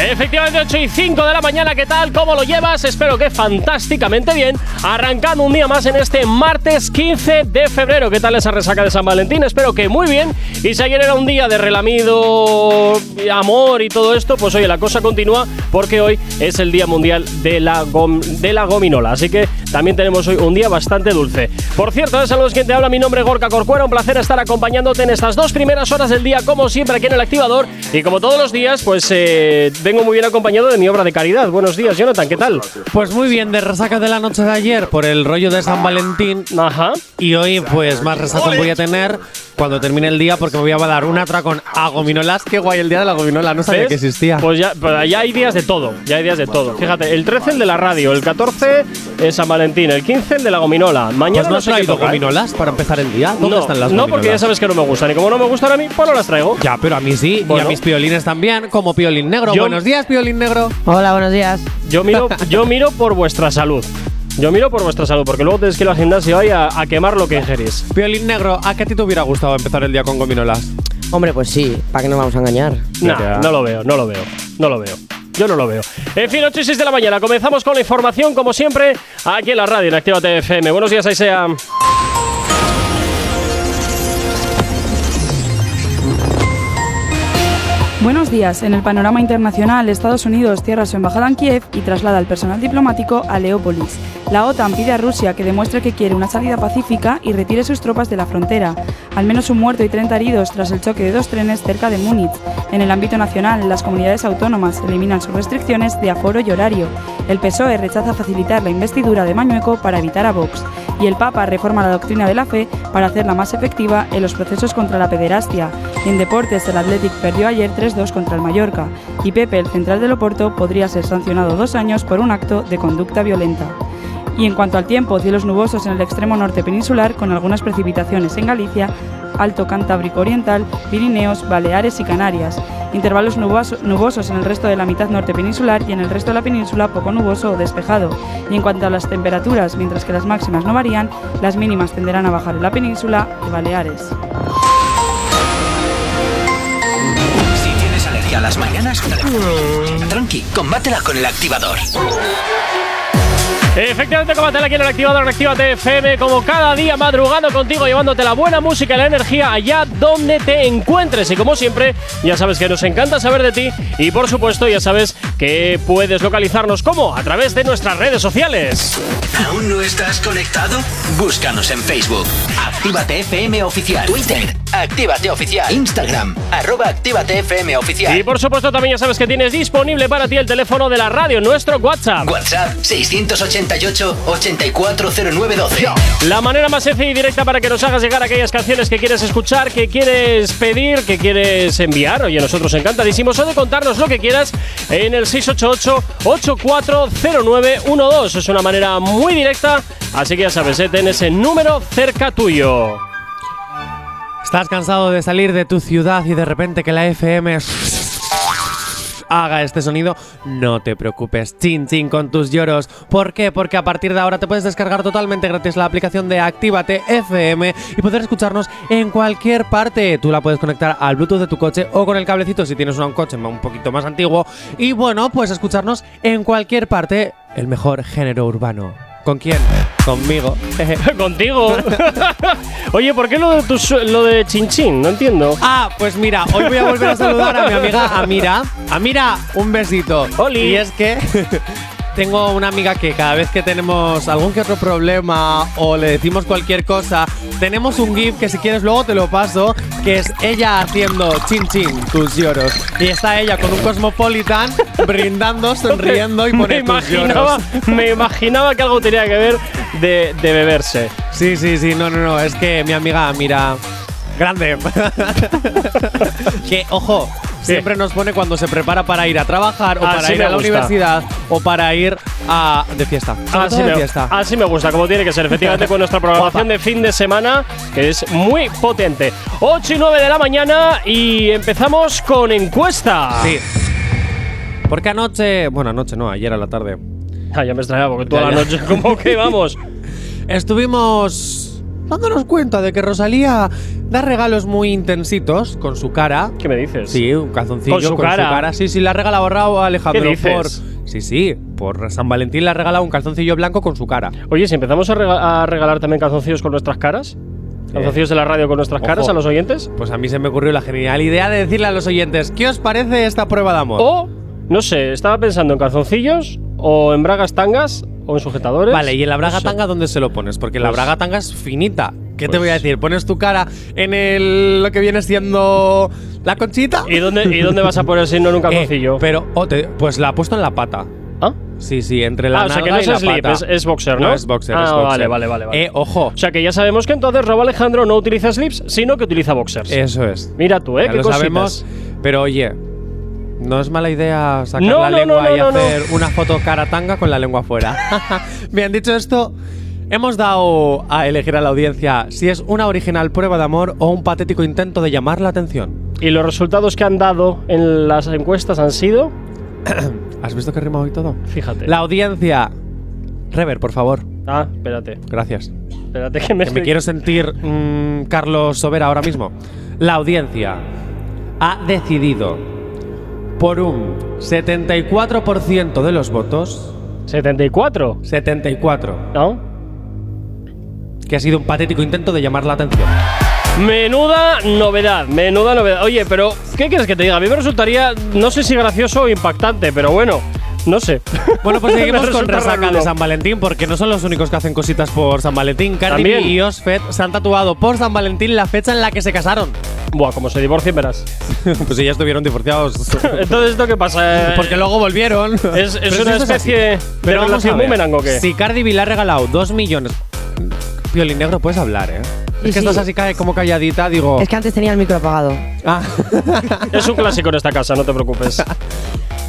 Efectivamente, 8 y 5 de la mañana, ¿qué tal? ¿Cómo lo llevas? Espero que fantásticamente bien. Arrancando un día más en este martes 15 de febrero. ¿Qué tal esa resaca de San Valentín? Espero que muy bien. Y si ayer era un día de relamido, amor y todo esto, pues oye, la cosa continúa porque hoy es el Día Mundial de la, de la Gominola. Así que también tenemos hoy un día bastante dulce. Por cierto, saludos quien te habla, mi nombre es Gorka Corcuera. Un placer estar acompañándote en estas dos primeras horas del día, como siempre, aquí en el activador. Y como todos los días, pues eh, vengo muy bien acompañado de mi obra de caridad. Buenos días, Jonathan, ¿qué tal? Pues muy bien, de resaca de la noche de ayer por el rollo de San Valentín. Ajá. Y hoy, pues más resaca voy a tener cuando termine el día porque me voy a dar un atracón a gominolas. Qué guay el día de la gominola, no sabía que existía. Pues ya, pues ya hay días de todo, ya hay días de todo. Fíjate, el 13 el de la radio, el 14 es San Valentín, el 15 el de la gominola. Mañana pues no, no has traído gominolas para empezar el día. ¿Dónde no, están las No, gominolas? porque ya sabes que no me gustan. Y como no me gustan a mí, pues no las traigo. Ya, pero a mí sí. Bueno. Y a mis piolines también, como piolín negro. Yo- Buenos días, piolín negro. Hola, buenos días. Yo miro, yo miro por vuestra salud. Yo miro por vuestra salud, porque luego tenéis que ir al gimnasio ahí a, a quemar lo que ingerís. Piolín negro, ¿a qué a ti te hubiera gustado empezar el día con gominolas? Hombre, pues sí, ¿para qué nos vamos a engañar? No, Ya. no lo veo, no lo veo, no lo veo. Yo no lo veo. En fin, 8 y 6 de la mañana. Comenzamos con la información, como siempre, aquí en la radio, en Actívate FM. Buenos días, ahí Buenos días. En el panorama internacional, Estados Unidos cierra su embajada en Kiev y traslada al personal diplomático a Leópolis. La OTAN pide a Rusia que demuestre que quiere una salida pacífica y retire sus tropas de la frontera. Al menos un muerto y 30 heridos tras el choque de dos trenes cerca de Múnich. En el ámbito nacional, las comunidades autónomas eliminan sus restricciones de aforo y horario. El PSOE rechaza facilitar la investidura de Mañueco para evitar a Vox. Y el Papa reforma la doctrina de la fe para hacerla más efectiva en los procesos contra la pederastia. En deportes, el Athletic perdió ayer 3-2 contra el Mallorca. Y Pepe, el central del Oporto, podría ser sancionado dos años por un acto de conducta violenta. Y en cuanto al tiempo, cielos nubosos en el extremo norte peninsular con algunas precipitaciones en Galicia, Alto Cantábrico Oriental, Pirineos, Baleares y Canarias. Intervalos nuboso- nubosos en el resto de la mitad norte peninsular y en el resto de la península poco nuboso o despejado. Y en cuanto a las temperaturas, mientras que las máximas no varían, las mínimas tenderán a bajar en la península y Baleares. Las mañanas, tranqui, combátela con El Activador. Efectivamente, combátela aquí en el activador Actívate FM, como cada día madrugando contigo, llevándote la buena música y la energía allá donde te encuentres. Y como siempre, ya sabes que nos encanta saber de ti. Y por supuesto, ya sabes que puedes localizarnos como a través de nuestras redes sociales. ¿Aún no estás conectado? Búscanos en Facebook. Actívate FM Oficial. Twitter. Actívate Oficial. Instagram. Arroba Actívate FM Oficial. Y por supuesto, también ya sabes que tienes disponible para ti el teléfono de la radio, nuestro WhatsApp. WhatsApp 688-840912. La manera más sencilla y directa para que nos hagas llegar aquellas canciones que quieres escuchar, que quieres pedir, que quieres enviar. Oye, nosotros encantadísimos o de contarnos lo que quieras en el 688-840912. Es una manera muy directa, así que ya sabes, eh, ten ese número cerca tuyo. ¿Estás cansado de salir de tu ciudad y de repente que la FM haga este sonido? No te preocupes, chin chin con tus lloros. ¿Por qué? Porque a partir de ahora te puedes descargar totalmente gratis la aplicación de Actívate FM y poder escucharnos en cualquier parte. Tú la puedes conectar al Bluetooth de tu coche o con el cablecito si tienes un coche un poquito más antiguo. Y bueno, puedes escucharnos en cualquier parte. El mejor género urbano. ¿Con quién? Conmigo. Contigo. Oye, ¿por qué lo de, tu lo de Chin Chin? No entiendo. Ah, pues mira, hoy voy a volver a saludar a mi amiga Amira. Amira, un besito. Oli. Y es que tengo una amiga que cada vez que tenemos algún que otro problema o le decimos cualquier cosa, tenemos un GIF que si quieres luego te lo paso, que es ella haciendo chin chin tus lloros. Y está ella con un Cosmopolitan brindando, sonriendo y me tus imaginaba, lloros. me imaginaba que algo tenía que ver de, de beberse. Sí, sí, sí, no, no, no, es que mi amiga Amira grande. que ojo, siempre nos pone cuando se prepara para ir a trabajar o para ir a la gusta. universidad o para ir a- de fiesta. Así de me, fiesta. así me gusta, como tiene que ser, efectivamente, con nuestra programación de fin de semana, que es muy potente. 8 y 9 de la mañana y empezamos con encuesta. Sí. Porque anoche, bueno, anoche no, ayer a la tarde, Ah, ya me extrañaba, porque toda Ya, la noche, como que vamos. estuvimos dándonos cuenta de que Rosalía da regalos muy intensitos con su cara. ¿Qué me dices? Sí, un calzoncillo Con su cara. Sí, sí, la ha regalado Raúl Alejandro ¿Qué dices? por. Sí, sí, por San Valentín le ha regalado un calzoncillo blanco con su cara. Oye, si empezamos a, rega- a regalar también calzoncillos con nuestras caras, calzoncillos de la radio con nuestras ojo. caras a los oyentes, Pues a mí se me ocurrió la genial idea de decirle a los oyentes, ¿qué os parece esta prueba de amor? o, no sé, estaba pensando en calzoncillos, o en bragas tangas, o en sujetadores. Vale, ¿y en la braga tanga dónde se lo pones? Porque la Pues- braga tanga es finita. ¿Qué te Pues- voy a decir? ¿Pones tu cara en el lo que viene siendo la conchita? ¿Y dónde, ¿Y dónde vas a poner si no en un calzoncillo? Eh, pero, oh, te- pues la ha puesto en la pata. ¿Ah? Sí, sí, entre la Ah, o sea que nalga no y es la slip, pata. es, es boxer, ¿no? No es boxer, ah, es boxer. Vale, vale, vale. vale. Eh, ojo. O sea que ya sabemos que entonces Robo Alejandro no utiliza slips, sino que utiliza boxers. Eso es. Mira tú, ¿eh? Ya Qué lo cositas. sabemos. Pero oye, no es mala idea sacar No, la no, lengua no, y hacer una foto cara tanga con la lengua fuera. Bien, dicho esto, hemos dado a elegir a la audiencia si es una original prueba de amor o un patético intento de llamar la atención. Y los resultados que han dado en las encuestas han sido. ¿Has visto que rima hoy todo? Fíjate. La audiencia. Rever, por favor. Ah, espérate. Gracias. Espérate que me, Que me quiero sentir mm, Carlos Sobera ahora mismo. La audiencia ha decidido por un 74% de los votos, 74. 74, ¿No? que ha sido un patético intento de llamar la atención. Menuda novedad, menuda novedad. Oye, pero, ¿qué quieres que te diga? A mí me resultaría, no sé si gracioso o impactante, pero bueno, no sé. Bueno, pues seguimos con resaca raro. de San Valentín, porque no son los únicos que hacen cositas por San Valentín. Cardi B y Osfet se han tatuado por San Valentín la fecha en la que se casaron. Buah, como se divorcien, verás. pues si ya estuvieron divorciados. Entonces, ¿esto qué pasa? Porque luego volvieron. ¿Es, es Pero si una esto es especie de Pero vamos relación a ver, boomerang o qué? Si Cardi B le ha regalado dos millones. Negro, puedes hablar, ¿eh? Es que sí. estás así como calladita, digo. Es que antes tenía el micro apagado. Ah. Es un clásico en esta casa, no te preocupes.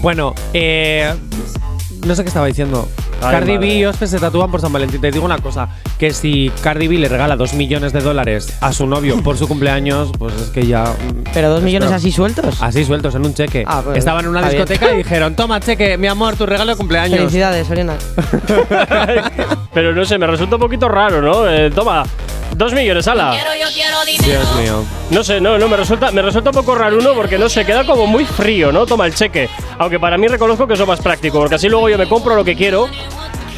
Bueno, eh. No sé qué estaba diciendo. Ay, Cardi B y Osfe se tatúan por San Valentín. Te digo una cosa: que si Cardi B le regala dos millones de dólares a su novio por su cumpleaños, pues es que ya. mm, Pero dos millones así sueltos. Así sueltos en un cheque. Ah, pues, Estaban en una bien. discoteca y dijeron: Toma, cheque, mi amor, tu regalo de cumpleaños. Felicidades, Oriana. Pero no sé, me resulta un poquito raro, ¿no? Eh, toma, dos millones, ala. Dios mío. No sé, no, no, me resulta, me resulta un poco raro uno porque no sé, queda como muy frío, ¿no? Toma el cheque. Aunque para mí reconozco que es lo más práctico, porque así luego yo me compro lo que quiero.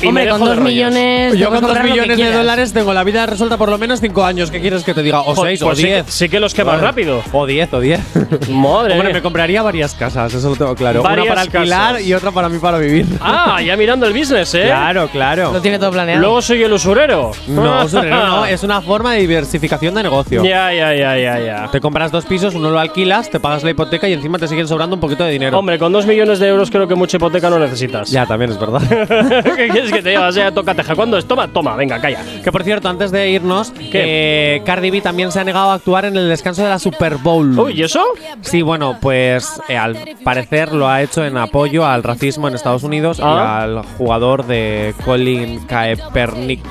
Y Hombre, con dos millones. Yo con dos millones de dólares tengo la vida resuelta por lo menos cinco años. ¿Qué quieres que te diga? O Jo- seis, pues o que- diez. Sí que los quemas rápido. O diez, o diez. Madre Hombre, me compraría varias casas, eso lo tengo claro. Varias una para alquilar casas. y otra para mí para vivir. Ah, ya mirando el business, ¿eh? Claro, claro. Lo tiene todo planeado. Luego soy el usurero. No, usurero no, es una forma de diversificación de negocio. Ya, ya, ya, ya, ya. Te compras dos pisos, uno lo alquilas, te pagas la hipoteca y encima te siguen sobrando un poquito de dinero. Hombre, con dos millones de euros creo que mucha hipoteca no necesitas. Ya, también es verdad. ¿Qué quieres que te? O sea, toca teja. ¿Cuándo es? Toma, toma, venga, calla. que por cierto, antes de irnos, que Cardi B también se ha negado a actuar en el descanso de la Super Bowl. Uy, ¿y eso? Sí, bueno, pues eh, al parecer lo ha hecho en apoyo al racismo en Estados Unidos y Ah. al jugador de Colin Kaepernick.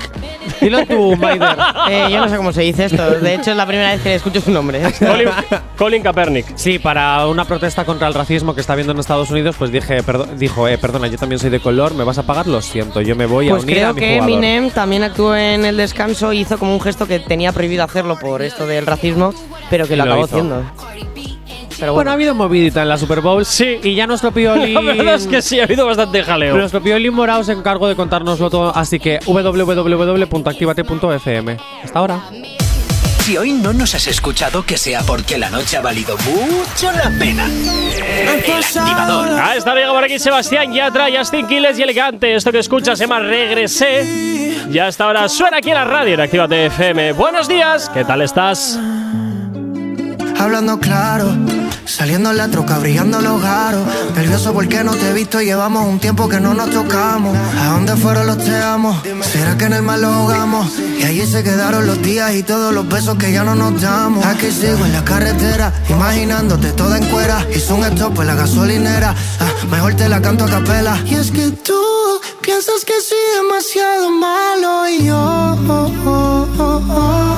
Dilo tú, Maider. Eh, yo no sé cómo se dice esto. De hecho, es la primera vez que escucho su nombre. Colin, Colin Kaepernick. Sí, para una protesta contra el racismo que está habiendo en Estados Unidos, pues dije, perdo- dijo, eh, perdona, yo también soy de color, ¿me vas a pagar? Lo siento, yo me voy a Pues unir a creo mi que jugador. Eminem también actuó en el descanso y hizo como un gesto que tenía prohibido hacerlo por esto del racismo, pero que Y lo lo acabó hizo. haciendo. Pero Bueno, ha habido movidita en la Super Bowl. Sí. Y ya nuestro piolín. La verdad es que sí, ha habido bastante jaleo. Nuestro piolín morado se encargó de contárnoslo todo, así que www.activate.fm. Hasta ahora. Si hoy no nos has escuchado, que sea porque la noche ha valido mucho la pena. El activador. A esta llega por aquí Sebastián Yatra, Justin Quiles y Elegante. Esto que escuchas se llama Regresé. Ya hasta ahora suena aquí en la radio en Actívate FM. Buenos días, ¿qué tal estás? Hablando claro, saliendo en la troca, brillando los garos. Nervioso porque no te he visto, llevamos un tiempo que no nos tocamos. ¿A dónde fueron los te amo? ¿Será que en el mar los ahogamos? Y allí se quedaron los días y todos los besos que ya no nos damos. Aquí sigo en la carretera, imaginándote toda en cuera. Hice un stop en la gasolinera, ah, mejor te la canto a capela. Y es que tú, piensas que soy demasiado malo y yo.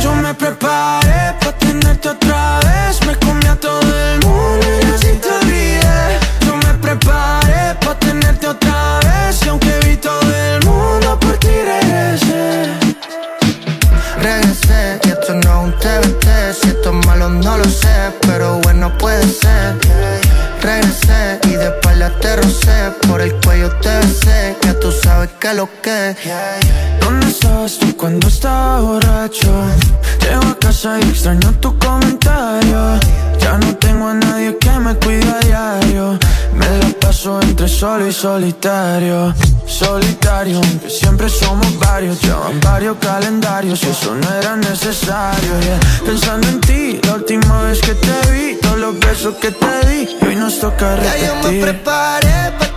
Yo me preparé para tenerte otra vez. Me comí a todo el mundo y así te olvidé. Yo me preparé para tenerte otra vez. Y aunque vi todo el mundo, por ti regresé. Regresé y esto no es un TBT. Si esto es malo, no lo sé, pero bueno puede ser. Regresé y de espalda te rocé. Por el cuello te besé. Ya tú sabes que lo que. ¿Dónde estabas tú cuando estaba borracho? Llego a casa y extraño tu comentario. Ya no tengo a nadie que me cuide a diario. Me la paso entre solo y solitario. Solitario, aunque siempre somos varios. Llevan varios calendarios y eso no era necesario. yeah. Pensando en ti, la última vez que te vi, todos los besos que te di, y hoy nos toca repetir. Ya yo me preparé para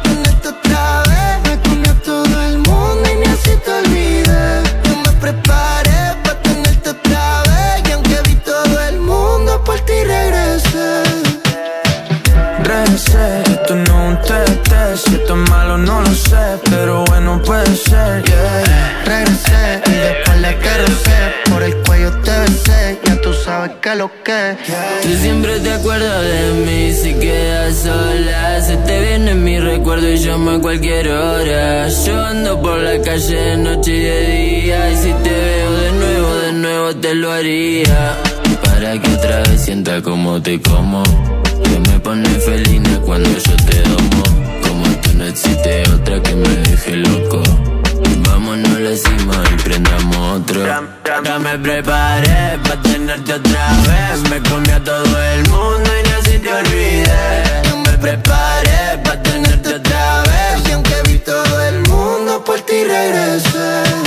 lo que Tú siempre te acuerdas de mí si quedas sola. Se te viene mi recuerdo y llamo a cualquier hora. Yo ando por la calle de noche y de día Y si te veo de nuevo, de nuevo te lo haría. Para que otra vez sienta como te como. Que me pone felina cuando yo te domo Como tú no existe otra que me deje loco Vámonos la cima y prendamos otro. Ya me preparé para tenerte otra vez. Me comí a todo el mundo y así te olvidé Yo me preparé para tenerte otra vez. Y aunque vi todo el mundo, por ti regresé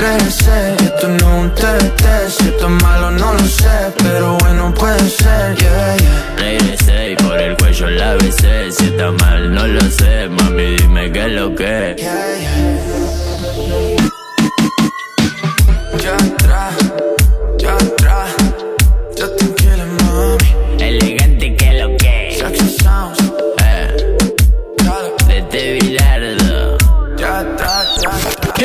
Regresé, esto no es un Si esto es malo no lo sé, pero bueno puede ser, yeah, yeah. Regresé y por el cuello la besé. Si está mal no lo sé, mami dime qué es lo que Ya atrás,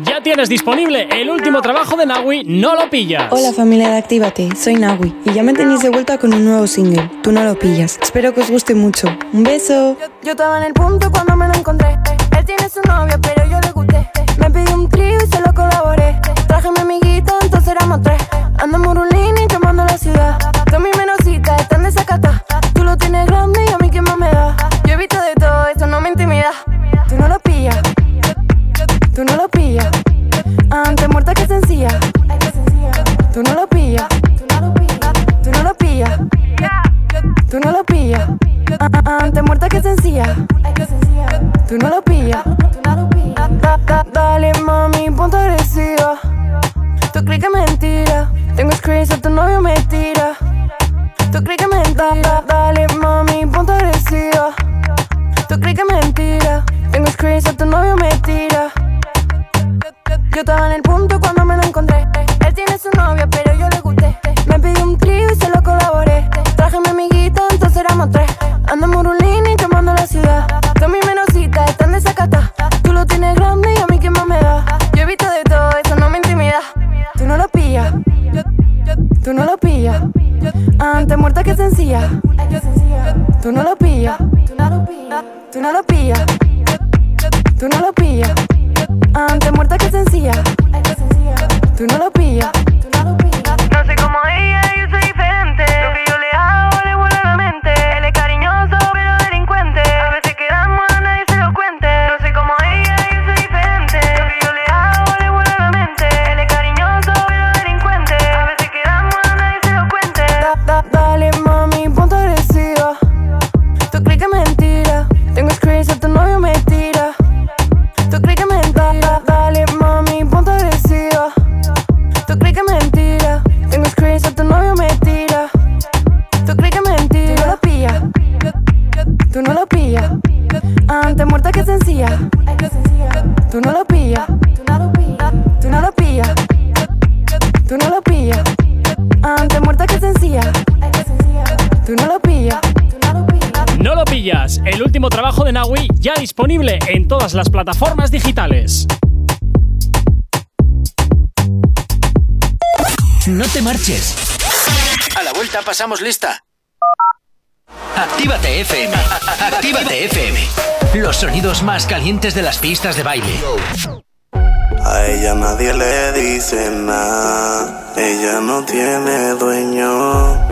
Ya tienes disponible el último trabajo de Nawi, No lo pillas. Hola familia de Actívate, soy Nawi y ya me tenéis de vuelta con un nuevo single, Tú no lo pillas. Espero que os guste mucho. Un beso. Yo estaba en el punto cuando me lo encontré. Él tiene su novia, pero yo le gusté. Me pidió un trío y se lo colaboré. Traje mi amiguita, entonces éramos tres. Ando en Murulini quemando la ciudad. Tú mi menosita, están desacata. Tú lo tienes grande y a mí sencilla. Tú no lo pillas. Tú no lo pillas. Tú no lo pillas. Antes muerta que sencilla. Tú no lo pillas. Da- da- Dale mami, ponte agresiva. Tú crees que mentira. Tengo screenshots, tu novio me tira. Tú crees que mentira. Dale mami, ponte agresiva. Tú crees que mentira. Tengo screenshots, tu novio me tira. Yo estaba en el punto cuando me lo encontré. Él tiene su novia, pero yo le gusté. Me pidió un trío y se lo colaboré. Traje mi amiguita, entonces éramos tres. Ando en Murulini quemando la ciudad. Tú mi menosita, están desacata. Tú lo tienes grande y a mí qué más me da. Yo he visto de todo, eso no me intimida. Tú no lo pillas. Tú no lo pillas. Antes muerta que sencilla. Tú no lo pillas. Tú no lo pillas. Tú no lo pillas. Tú no lo pillas. Antes muerta que sencilla. Tú no lo pillas. Ya disponible en todas las plataformas digitales. No te marches. A la vuelta pasamos lista. Actívate FM. Actívate FM. Los sonidos más calientes de las pistas de baile. A ella nadie le dice nada. Ella no tiene dueño.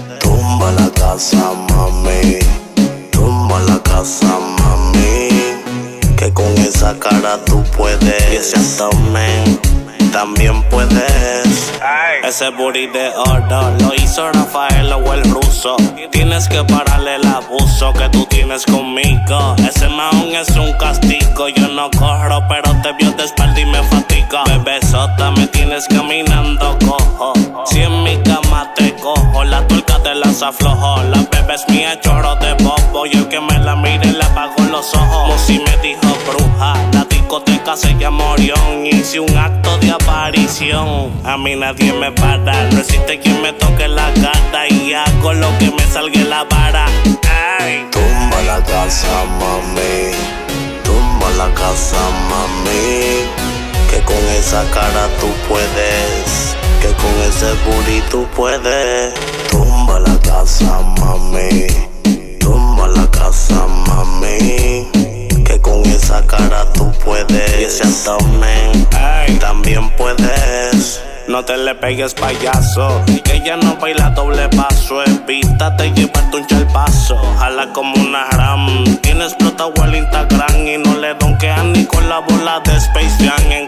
Casa, mami. Tumba la casa, mami. Que con esa cara tú puedes. Y ese abdomen también puedes. Ese booty de oro lo hizo Rafael o el ruso. Tienes que pararle el abuso que tú tienes conmigo. Ese maón es un castigo. Yo no corro, pero te vio de espalda y me fatiga. Bebesota, me tienes caminando cojo. Si en mi cama la tuerca te las aflojo. La bebé es mía, de bobo. Y el que me la mire le apago los ojos. Musi me dijo bruja. La discoteca se llama Orión. Hice un acto de aparición. A mí nadie me para. No existe quien me toque la gata. Y hago lo que me salga la vara. Tumba la casa, mami. Tumba la casa, mami. Que con esa cara tú puedes. Que con ese booty tú puedes. Tumba la casa, mami. Tumba la casa, mami. Que con esa cara tú puedes. Y ese abdomen también puedes. No te le pegues payaso Que ella no baila doble paso Evítate llevarte un chalpazo Jala como una ram Tiene explotado el Instagram Y no le donkean ni con la bola de Space Jam En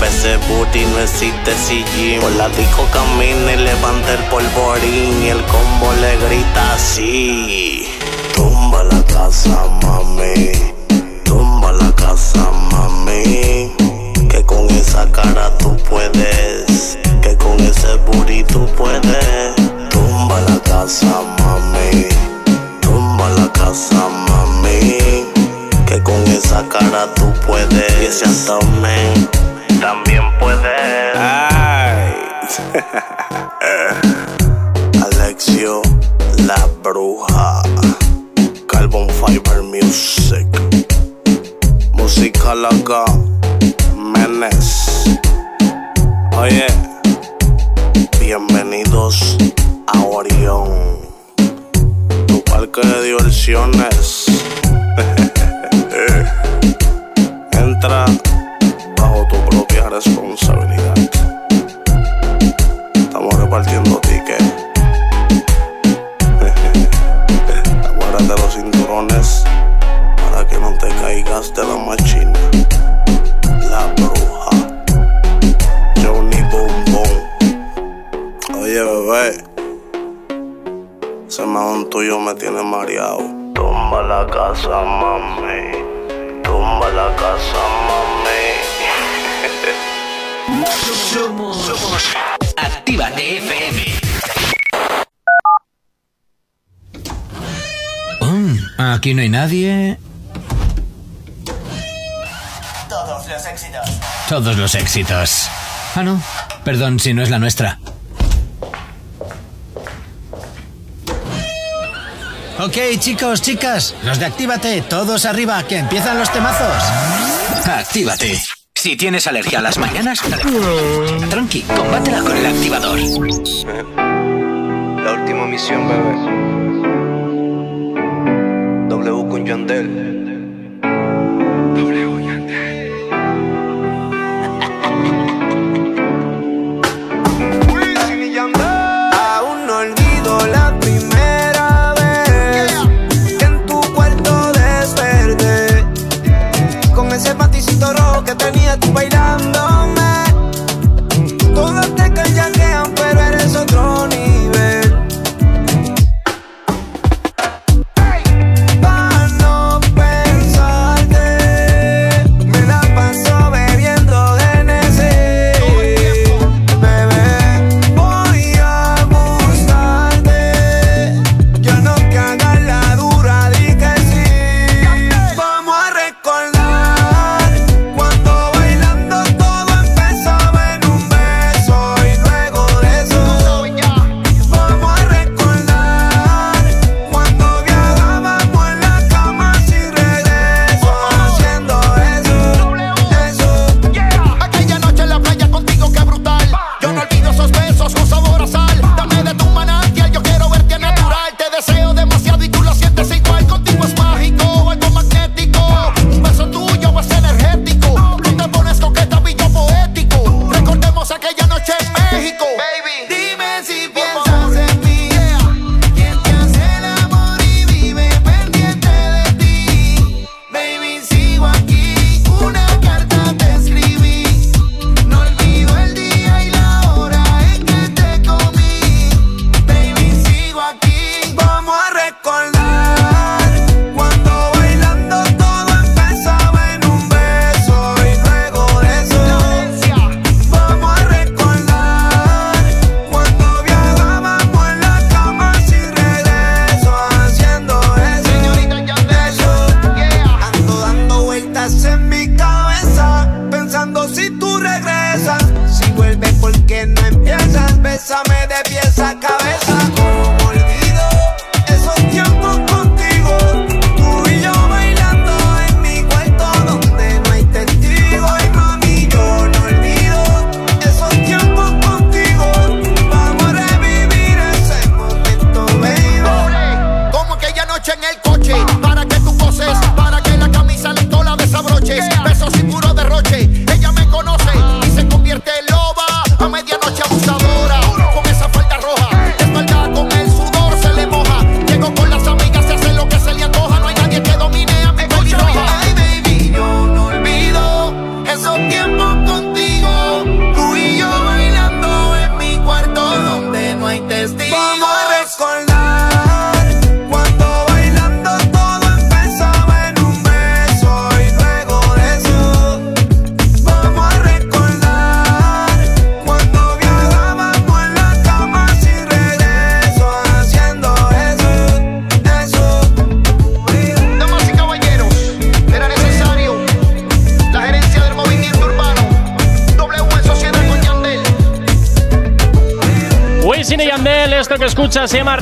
Pese booty no existe si gym. Por la disco camina y levanta el polvorín. Y el combo le grita así. Tumba la casa, mami. Tumba la casa, mami. Que con esa cara tú puedes. Que con ese booty tú puedes. Tumba la casa, mami. Tumba la casa, mami. Que con esa cara tú puedes. Y ese también puedes. Ay. Alexio, la bruja. Carbon Fiber Music. Música loca. Menes. Oye, bienvenidos a Orión, tu parque de diversiones. Repartiendo tickets. Aguárdate los cinturones para que no te caigas de la machina. La bruja. Johnny Boom. Oye, bebé. Ese mahón tuyo me tiene mareado. Tumba la casa, mami. Tumba la casa, mami. Somos Actívate FM. Aquí no hay nadie. Todos los éxitos. Todos los éxitos. Ah, no. Perdón si no es la nuestra. Ok, chicos, chicas, los de Actívate, todos arriba, que empiezan los temazos. Actívate. Si tienes alergia a las mañanas, tranqui, combátela con el activador. La última misión, bebé. W con Yandel.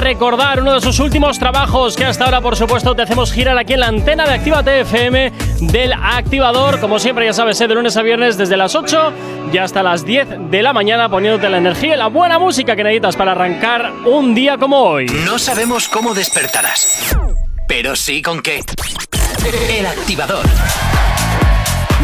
Recordar, uno de sus últimos trabajos que hasta ahora, por supuesto, te hacemos girar aquí en la antena de Actívate FM del activador. Como siempre, ya sabes, ¿eh? de lunes a viernes desde las 8 y hasta las 10 de la mañana poniéndote la energía y la buena música que necesitas para arrancar un día como hoy. No sabemos cómo despertarás, pero sí con qué. El activador.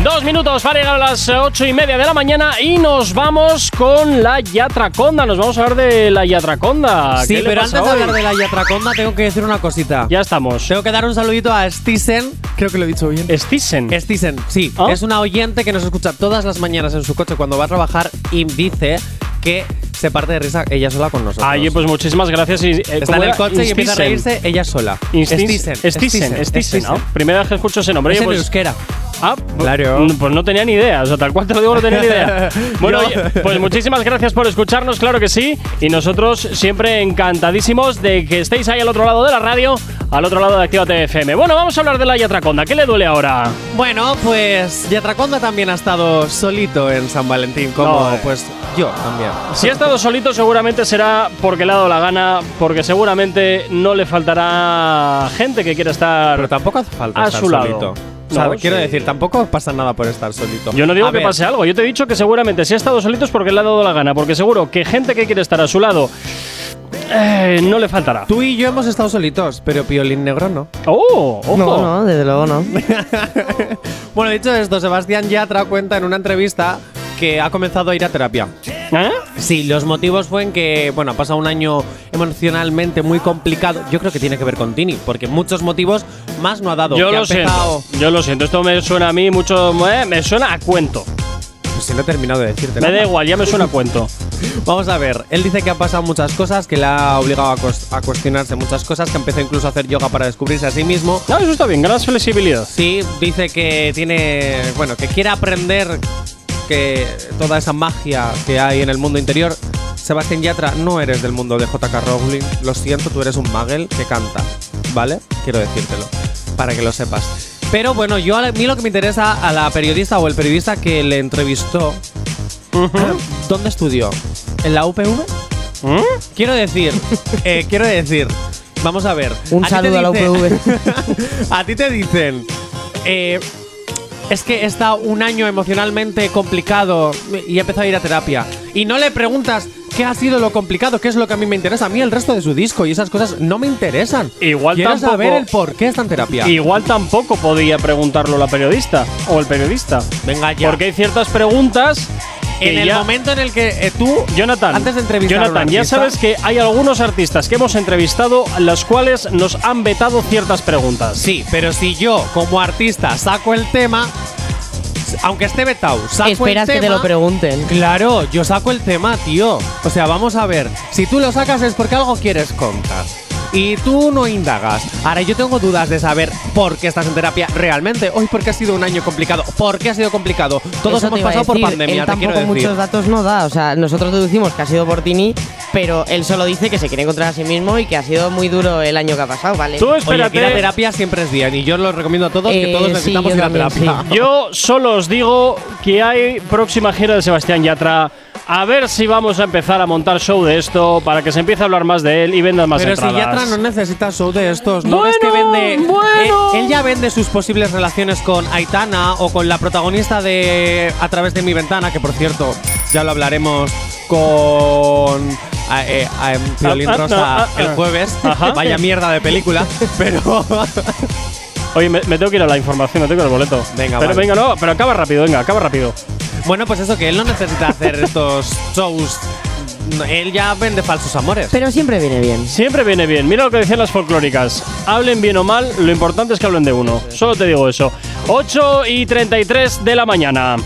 Dos minutos para llegar a las ocho y media de la mañana y nos vamos con la Yatraconda. Nos vamos a hablar de la Yatraconda. Sí, ¿Qué le pero antes de hoy? hablar de la Yatraconda, tengo que decir una cosita. Ya estamos. Tengo que dar un saludito a Stisen, creo que lo he dicho bien. Stisen. Stisen, sí. ¿Ah? Es una oyente que nos escucha todas las mañanas en su coche cuando va a trabajar y dice que se parte de risa ella sola con nosotros. Oye, pues muchísimas gracias. y, eh, Está ¿cómo en el coche y empieza a reírse ella sola. Stisen. Stisen. Stisen, ¿no? Primera vez que escucho ese nombre. Es Oye, en pues- euskera. Ah, Claro. Pues no tenía ni idea, o sea, tal cual te lo digo, no tenía ni idea. Bueno, oye, pues muchísimas gracias por escucharnos, claro que sí. Y nosotros siempre encantadísimos de que estéis ahí al otro lado de la radio, al otro lado de Actívate FM. Bueno, vamos a hablar de la Yatraconda. ¿Qué le duele ahora? Bueno, pues Yatraconda también ha estado solito en San Valentín, como No, eh. pues yo también. Si ha estado solito, seguramente será porque le ha dado la gana, porque seguramente no le faltará gente que quiera estar Pero tampoco hace falta a estar su lado. O sea, No, quiero sí. decir, tampoco pasa nada por estar solito. Yo no digo A que ver, pase algo, yo te he dicho que seguramente si ha estado solito es porque le ha dado la gana, porque seguro que gente que quiere estar a su lado eh, no le faltará. Tú y yo hemos estado solitos, pero Piolín Negro no. ¡Oh! ¡Ojo! No, no, desde luego no. Bueno, dicho esto, Sebastián Yatra cuenta en una entrevista que ha comenzado a ir a terapia. ¿Eh? Sí, los motivos fue en que, bueno, ha pasado un año emocionalmente muy complicado. Yo creo que tiene que ver con Tini, porque muchos motivos más no ha dado. Yo Que ha lo empezado- siento. Yo lo siento. Esto me suena a mí mucho. eh, me suena a cuento. Pues si no he terminado de decirte. Me nada. da igual, ya me suena a cuento. Vamos a ver, él dice que ha pasado muchas cosas, que le ha obligado a, cos- a cuestionarse muchas cosas, que empezó incluso a hacer yoga para descubrirse a sí mismo. No, eso está bien, gran flexibilidad. Sí, dice que tiene, bueno, que quiere aprender que toda esa magia que hay en el mundo interior. Sebastián Yatra, no eres del mundo de JK Rowling. Lo siento, tú eres un magel que canta, ¿vale? Quiero decírtelo, para que lo sepas. Pero bueno, yo a mí lo que me interesa a la periodista o el periodista que le entrevistó, ¿dónde estudió? ¿En la UPV? ¿Mm? Quiero decir, eh, quiero decir, vamos a ver. Un a saludo a la UPV. a ti te dicen, eh, es que está un año emocionalmente complicado y he empezado a ir a terapia. Y no le preguntas qué ha sido lo complicado, qué es lo que a mí me interesa. A mí el resto de su disco y esas cosas no me interesan. Igual Quiero tampoco- saber el por qué está en terapia. Igual tampoco podía preguntarlo la periodista o el periodista. Venga ya. Porque hay ciertas preguntas. Que en el ya- momento en el que eh, tú, Jonathan, antes de entrevistar a un Jonathan, ya sabes que hay algunos artistas que hemos entrevistado los cuales nos han vetado ciertas preguntas. Sí, pero si yo, como artista, saco el tema, aunque esté vetado, saco Esperas el que te tema, lo pregunten. Claro, yo saco el tema, tío. O sea, vamos a ver. Si tú lo sacas es porque algo quieres contar. Y tú no indagas. Ahora, yo tengo dudas de saber por qué estás en terapia realmente. Hoy, porque ha sido un año complicado. ¿Por qué ha sido complicado? Todos Eso te hemos pasado por pandemia, Él te quiero tampoco decir. muchos datos no da. O sea, nosotros deducimos que ha sido por Tini, pero él solo dice que se quiere encontrar a sí mismo y que ha sido muy duro el año que ha pasado, ¿vale? Tú Oye, espérate. que ir a terapia siempre es bien. Y yo lo recomiendo a todos que Eh, todos sí, necesitamos yo ir a también, terapia. sí. Yo solo os digo que hay próxima gira de Sebastián Yatra. A ver si vamos a empezar a montar show de esto para que se empiece a hablar más de él y vendan más Pero si entradas. Yatra no necesita show de estos, ¿no Bueno, ves que vende? bueno. Eh, él ya vende sus posibles relaciones con Aitana o con la protagonista de A través de mi ventana, que por cierto, ya lo hablaremos con a- eh, a- em, Violín Ah, ah, Rosa ah, ah, el jueves. Ajá. Vaya mierda de película, pero Oye, me, me tengo que ir a la información, me tengo que ir al boleto. Venga, pero vale. venga, no, pero acaba rápido, venga, acaba rápido. bueno, pues eso que él no necesita hacer estos shows. No, Él ya vende falsos amores. Pero siempre viene bien. Siempre viene bien. Mira lo que decían las folclóricas. Hablen bien o mal, lo importante es que hablen de uno. Solo te digo eso. 8 y 33 de la mañana.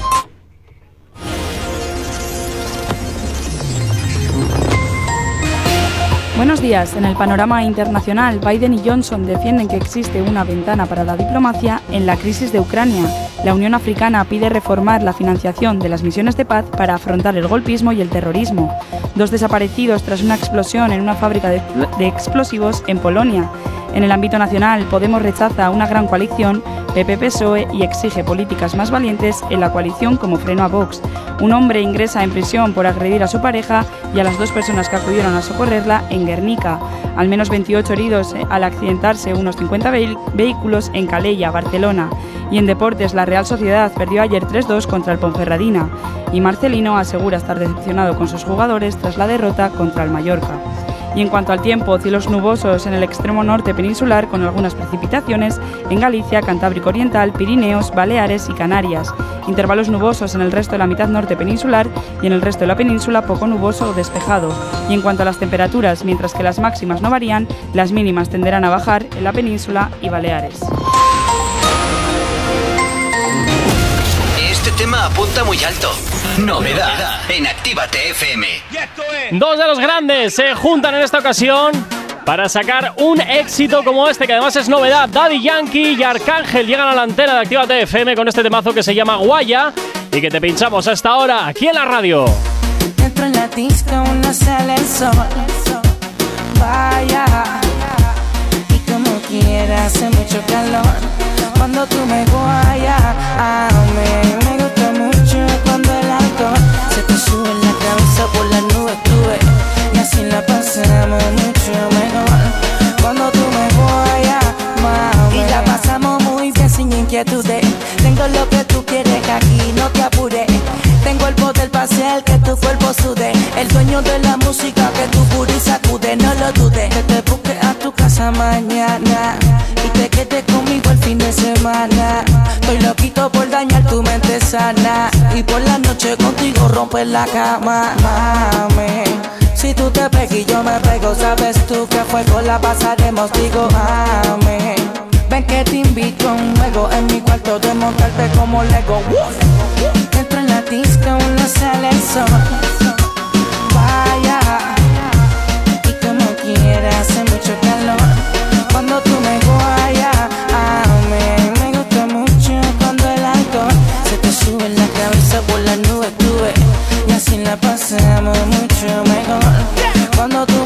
Buenos días. En el panorama internacional, Biden y Johnson defienden que existe una ventana para la diplomacia en la crisis de Ucrania. La Unión Africana pide reformar la financiación de las misiones de paz para afrontar el golpismo y el terrorismo. Dos desaparecidos tras una explosión en una fábrica de, explosivos en Polonia. En el ámbito nacional, Podemos rechaza una gran coalición, PP PSOE y exige políticas más valientes en la coalición como freno a Vox. Un hombre ingresa en prisión por agredir a su pareja y a las dos personas que acudieron a socorrerla en Guernica. Al menos 28 heridos eh, al accidentarse unos 50 vehi- vehículos en Calella, Barcelona. Y en deportes, la Real Sociedad perdió ayer 3-2 contra el Ponferradina. Y Marcelino asegura estar decepcionado con sus jugadores tras la derrota contra el Mallorca. Y en cuanto al tiempo, cielos nubosos en el extremo norte peninsular con algunas precipitaciones en Galicia, Cantábrico Oriental, Pirineos, Baleares y Canarias. Intervalos nubosos en el resto de la mitad norte peninsular y en el resto de la península poco nuboso o despejado. Y en cuanto a las temperaturas, mientras que las máximas no varían, las mínimas tenderán a bajar en la península y Baleares. Este tema apunta muy alto. Novedad en Actívate FM. Dos de los grandes se juntan en esta ocasión para sacar un éxito como este, que además es novedad. Daddy Yankee y Arcángel llegan a la antena de Actívate FM con este temazo que se llama Guaya y que te pinchamos hasta ahora aquí en la radio. Entro en la disco, no sale el sol. Vaya, y como quiera, hace mucho calor. Cuando tú me guayas, a mí me sube la cabeza por las nubes, tú ves. Y así la pasamos mucho mejor. Cuando tú me guayas, mami. Y la pasamos muy bien sin inquietudes. Tengo lo que tú quieres aquí, no te apures. Tengo el poder para hacer que tu cuerpo sude. El dueño de la música que tu booty sacude, no lo dudes. Que te busque a tu casa mañana y te quedes conmigo el fin de semana. Estoy loquito por dañar y por la noche contigo romper la cama, mami. Si tú te pegas y yo me pego, sabes tú que fuego la pasaremos, digo, mami. Ven que te invito a un juego en mi cuarto de montarte como Lego. Entro en la disco, no sale el. La pasamos mucho mejor. Cuando tú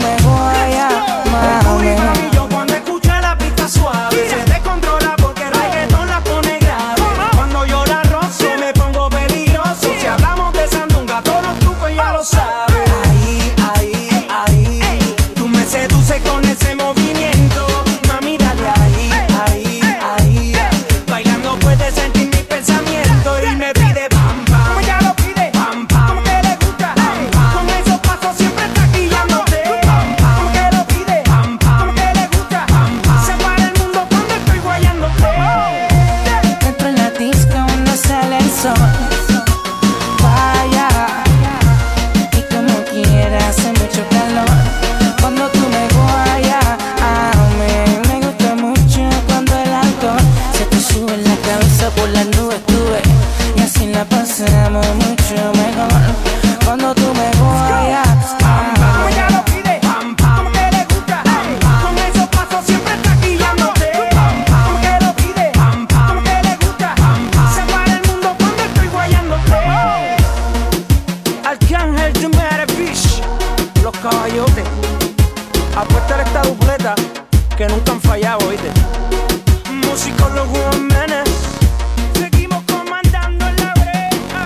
que nunca han fallado, oíste. Músicos los Guamenes. Seguimos comandando la brecha.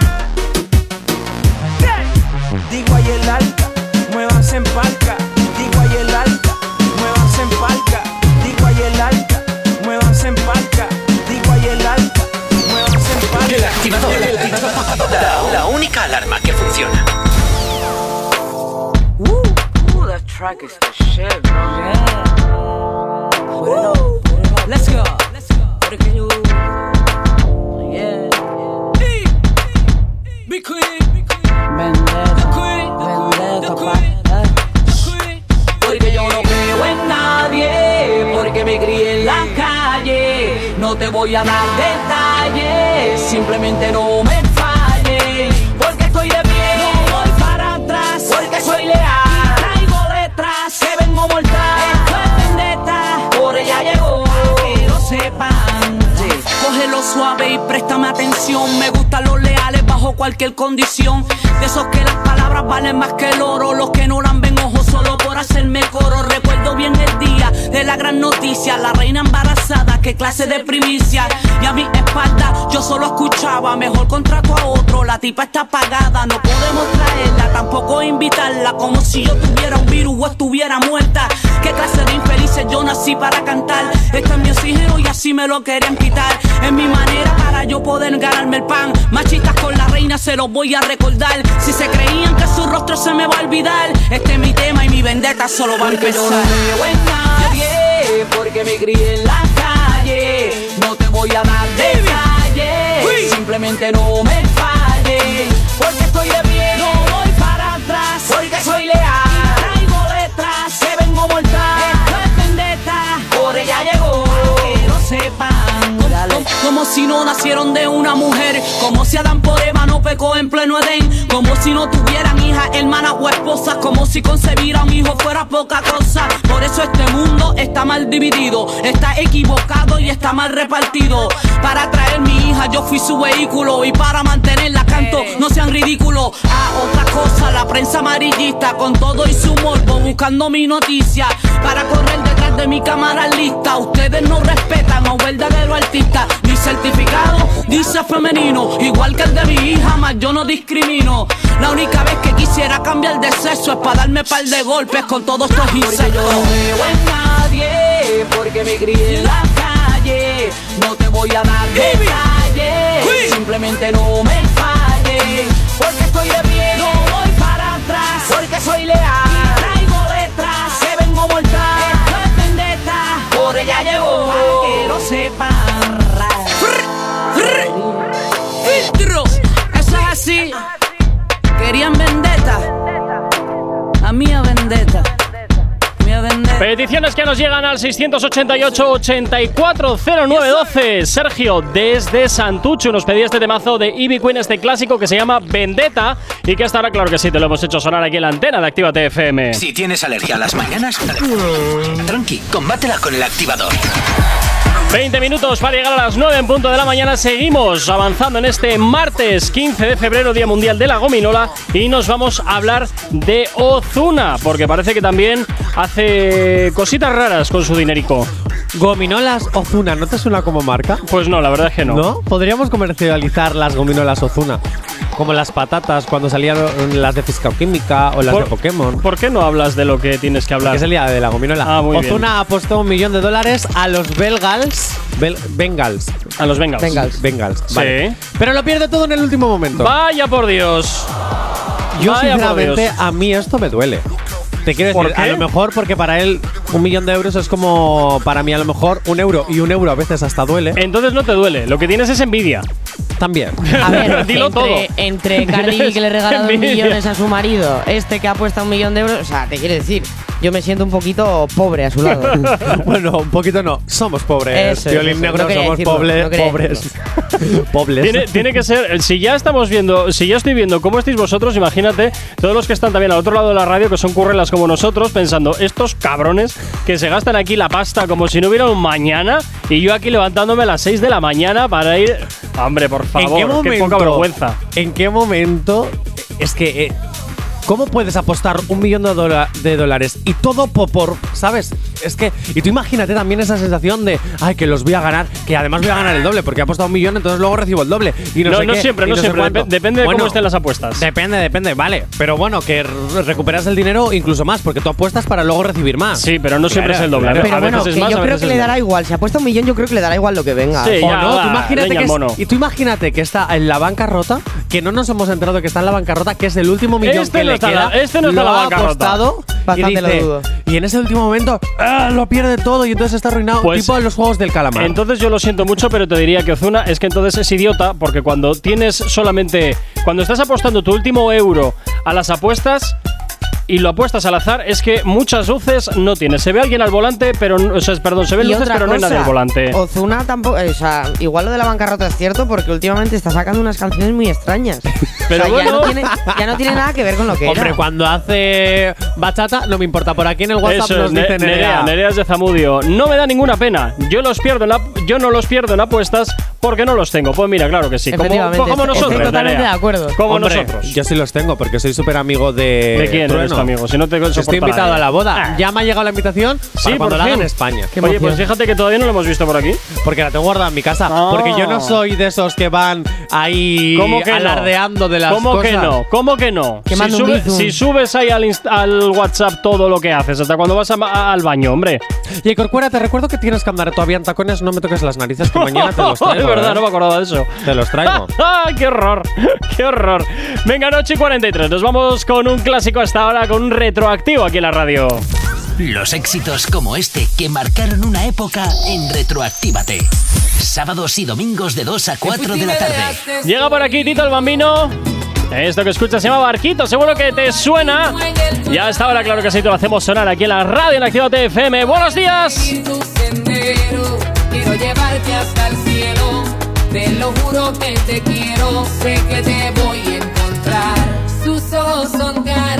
Digo ahí el alta, muévanse en palca. Digo ahí el alta, muévanse en palca. Digo ahí el alta, muévanse en palca. Digo ahí el alta, muévanse en palca. El activador. La, la única alarma que funciona. Track is the shit, bro. Yeah. Put it on, put it on. Let's go. Let's go. Can you? Yeah. Hey. Be queen. Vendetta, vendetta, papá. Porque yo no creo en nadie, porque me crié en la calle. No te voy a dar detalles, simplemente no me suave y préstame atención. Me gustan los leales bajo cualquier condición. De esos que las palabras valen más que el oro. Los que no la ven enojo solo por hacerme coro. Recuerdo bien el día de la gran noticia, la reina embarazada, qué clase de primicia. Y a mi espalda yo solo escuchaba, mejor contrato a otro, la tipa está pagada, no podemos traerla, tampoco invitarla, como si yo tuviera un virus o estuviera muerta. Qué clase de infelices yo nací para cantar. Este es mi oxígeno y así me lo querían quitar. Es mi manera para yo poder ganarme el pan. Machistas con la reina se los voy a recordar. Si se creían que su rostro se me va a olvidar, este es mi tema y mi vendetta solo va a empezar. Creo en nadie, porque me crié en la calle. No te voy a dar detalles, simplemente no me falles. Como, si no nacieron de una mujer, como si Adán por Eva no pecó en pleno Edén, como si no tuvieran hijas, hermanas o esposas, como si concebir a un hijo fuera poca cosa. Por eso este mundo está mal dividido, está equivocado y está mal repartido. Para traer mi hija yo fui su vehículo y para mantenerla canto, no sean ridículos. A otra cosa, la prensa amarillista con todo y su morbo buscando mi noticia para correr detrás de mi cámara lista. Ustedes no respetan a un verdadero artista. Mi certificado dice femenino, igual que el de mi hija, mas yo no discrimino. La única vez que quisiera cambiar de sexo es para darme par de golpes con todos estos Porque yo insectos. no creo en nadie, porque me crié en la calle. No te voy a dar detalles, simplemente no me Peticiones que nos llegan al 688-840912. Sergio, desde Santucho, nos pedía este temazo de Ivy Queen, este clásico que se llama Vendetta. Y que hasta ahora, claro que sí, te lo hemos hecho sonar aquí en la antena de Actívate FM. Si tienes alergia a las mañanas, tranqui, combátela con el activador. 20 minutos para llegar a las 9 en punto de la mañana. Seguimos avanzando en este martes 15 de febrero, Día Mundial de la Gominola. Y nos vamos a hablar de Ozuna, porque parece que también hace cositas raras con su dinerico. Gominolas Ozuna, ¿no te suena como marca? Pues no, la verdad es que no. ¿No? Podríamos comercializar las gominolas Ozuna. Como las patatas cuando salían las de Química o las de Pokémon. ¿Por qué no hablas de lo que tienes que hablar? Que día de la gominola. Ah, muy bien. Ozuna apostó un millón de dólares a los Belgals. Bel- Bengals. A los Bengals. Bengals. Bengals. Sí. vale. Pero lo pierde todo en el último momento. Vaya por Dios. Yo, Vaya sinceramente, Dios. a mí esto me duele. Te quiero ¿Por decir, a lo mejor porque para él un millón de euros es como para mí a lo mejor un euro y un euro a veces hasta duele. Entonces no te duele, lo que tienes es envidia. También. A ver, Dilo todo. entre, entre Cardi que le Envidia. millones a su marido, este que apuesta un millón de euros, o sea, te quiere decir, yo me siento un poquito pobre a su lado. bueno, un poquito no. Somos pobres. Eso es, Violín eso negro, No somos decirlo, pobre- no quería pobres. pobres. Tiene, tiene que ser, si ya estamos viendo, si ya estoy viendo cómo estáis vosotros, imagínate todos los que están también al otro lado de la radio, que son currelas como nosotros, pensando, estos cabrones que se gastan aquí la pasta como si no hubiera un mañana, y yo aquí levantándome a las 6 de la mañana para ir. Hombre, por favor, ¿En qué momento? poca vergüenza. ¿En qué momento? Es que. eh, ¿Cómo puedes apostar un millón de, dola- de dólares y todo po- por, ¿sabes? Es que, y tú imagínate también esa sensación de, ay, que los voy a ganar, que además voy a ganar el doble, porque he apostado un millón, entonces luego recibo el doble. Y no, No, sé no qué, siempre, y no siempre, depende de cómo estén las apuestas. Depende, depende, vale. Pero bueno, que recuperas el dinero incluso más, porque tú apuestas para luego recibir más. Sí, pero no siempre es el doble. claro. Pero a bueno, veces es que más, yo a creo que le dará igual. Si apuesta un millón, yo creo que le dará igual lo que venga. Sí, O ya, no, tú imagínate que es- y tú imagínate que está en la bancarrota, que no nos hemos enterado que está en la bancarrota, que es el último millón Este que no está en queda. la- este no está lo la ha apostado Bastante y lo dudo. Y en ese último momento ¡ah! lo pierde todo y entonces está arruinado, Pues- tipo en los juegos del calamar. Entonces yo lo siento mucho, pero te diría que Ozuna es que entonces es idiota porque cuando tienes solamente cuando estás apostando tu último euro a las apuestas y lo apuestas al azar es que muchas luces no tienes. Se ve alguien al volante, pero no- o sea, perdón, se ven Y luces, pero no hay nadie al volante. Ozuna tampoco, o sea, igual lo de la bancarrota es cierto porque últimamente está sacando unas canciones muy extrañas. Pero O sea, bueno. ya, no tiene, ya no tiene nada que ver con lo que Hombre, era. cuando hace bachata, no me importa. Por aquí en el WhatsApp Eso nos es, Ne- dice Nerea, Nerea. Nerea es de Zamudio. No me da ninguna pena. Yo los pierdo en la- yo no los pierdo en apuestas porque no los tengo. Pues mira, claro que sí. Como, Efectivamente, como estoy nosotros. totalmente Nerea. de acuerdo. Como Hombre, nosotros. Yo sí los tengo porque soy súper amigo de. ¿De quién Trueno. Amigo? Si no te Estoy invitado nadie. a la boda. Ah. Ya me ha llegado la invitación Sí, para cuando por la hagan en España. Oye, pues fíjate que todavía no lo hemos visto por aquí. Porque la tengo guardada en mi casa. Ah. Porque yo no soy de esos que van ahí ¿Cómo que no? alardeando de las ¿Cómo cosas. que no? ¿Cómo que no? Si, sube- si subes ahí al, al WhatsApp todo lo que haces, hasta cuando vas a- a- al baño, hombre. Y Corcuera, te recuerdo que tienes que andar todavía en tacones. No me toques las narices, que mañana te los traigo. es verdad, ¿eh? no me acordaba de eso. Te los traigo. ¡Ay, qué horror! ¡Qué horror! Venga, noche y 43. Nos vamos con un clásico hasta ahora, con un retroactivo aquí en la radio. Los éxitos como este que marcaron una época en Retroactívate. Sábados y domingos de 2 a 4 de la tarde. Llega por aquí Tito el Bambino. Esto que escuchas se llama Barquito, seguro que te suena. Y a esta hora, claro que sí, te lo hacemos sonar aquí en la radio en Actívate FM. ¡Buenos días! tu sendero, quiero llevarte hasta el cielo. Te lo juro que te quiero, sé que te voy a encontrar. Sus ojos son caramelos,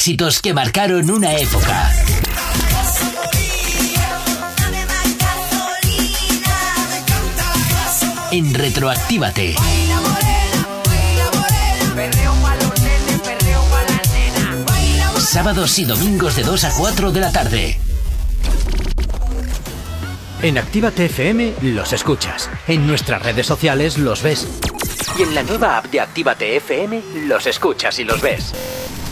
éxitos que marcaron una época. En Retroactívate. Sábados y domingos de 2 a 4 de la tarde. En Actívate FM los escuchas. En nuestras redes sociales los ves. Y en la nueva app de Actívate FM los escuchas y los ves.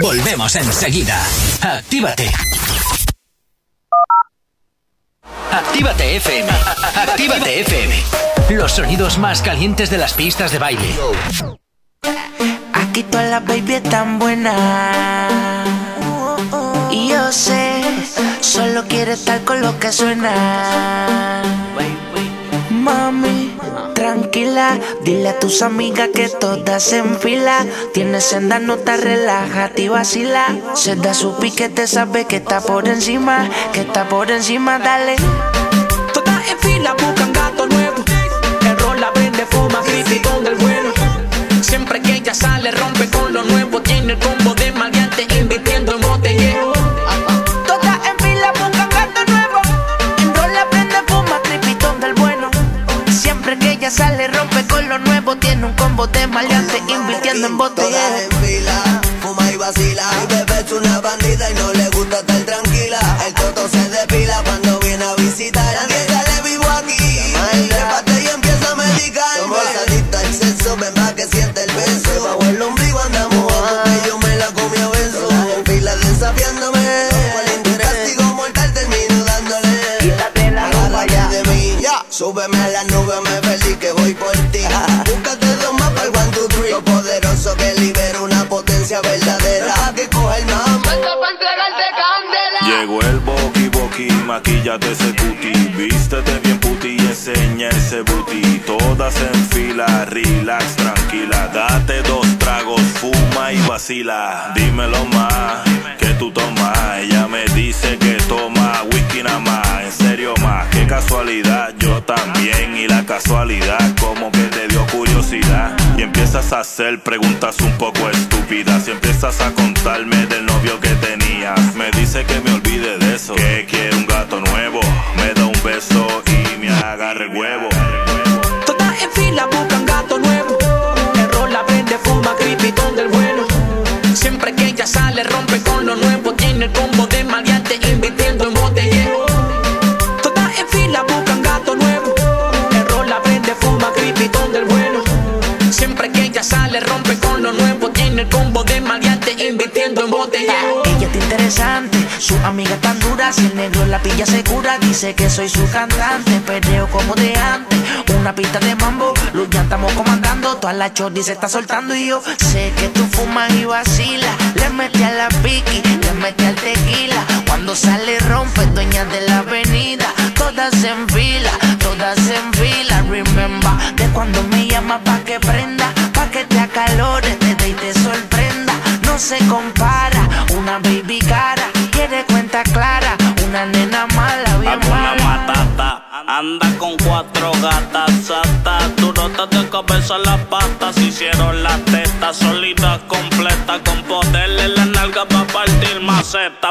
Volvemos enseguida. Actívate. Actívate FM. Actívate FM. Los sonidos más calientes de las pistas de baile. Aquí todas las baby están buenas. Y yo sé, solo quiere estar con lo que suena. Mami, tranquila, dile a tus amigas que todas en fila. Tienes senda, no te relájate y vacila. Se da su piquete, sabe que está por encima, que está por encima, dale. Todas en fila que sale, rompe con lo nuevo. Tiene un combo de maleante, invirtiendo en. Todas en fila, fuma y vacila. Mi bebé es una bandida y no le gusta estar tranquila. El toto se depila cuando viene a visitar. Nadie sale vivo aquí. Trépate y empieza a medicar. Somos adictos al sexo, ven pa' que siente el beso. Bajo el ombligo andamos porque yo me la comí a beso. En fila desafiándome. Castigo mortal termino dándole. Quítate la ropa ya. de mí. Súbeme a la nube, potencia verdadera. Que coge el mamá. Llegó el boqui boqui, maquillate ese cuti Vístete bien puti y enseña ese booty Todas en fila, relax, tranquila Date dos tragos, fuma y vacila Dímelo más, tú tomas. Ella me dice que toma whisky nada más. En serio más, qué casualidad Yo también. Y la casualidad Como que te dio curiosidad. Y empiezas a hacer preguntas un poco estúpidas. Y empiezas a contarme del novio que tenías. Me dice que me olvide de eso. Que quiere un gato nuevo. Me da un beso y me agarra el huevo. Todas en fila buscan gato nuevo. El rol la prende, fuma, crítico del bueno. Siempre que ella sale, rompe con Ella. Está interesante, su amiga tan dura, si el negro la pilla segura, dice que soy su cantante, perreo como de antes, una pista de mambo, luz ya estamos comandando, toda la chordi se está soltando y yo sé que tú fumas y vacilas, le metí a la piqui, le metí al tequila, cuando sale rompe, dueña de la avenida, todas en fila, todas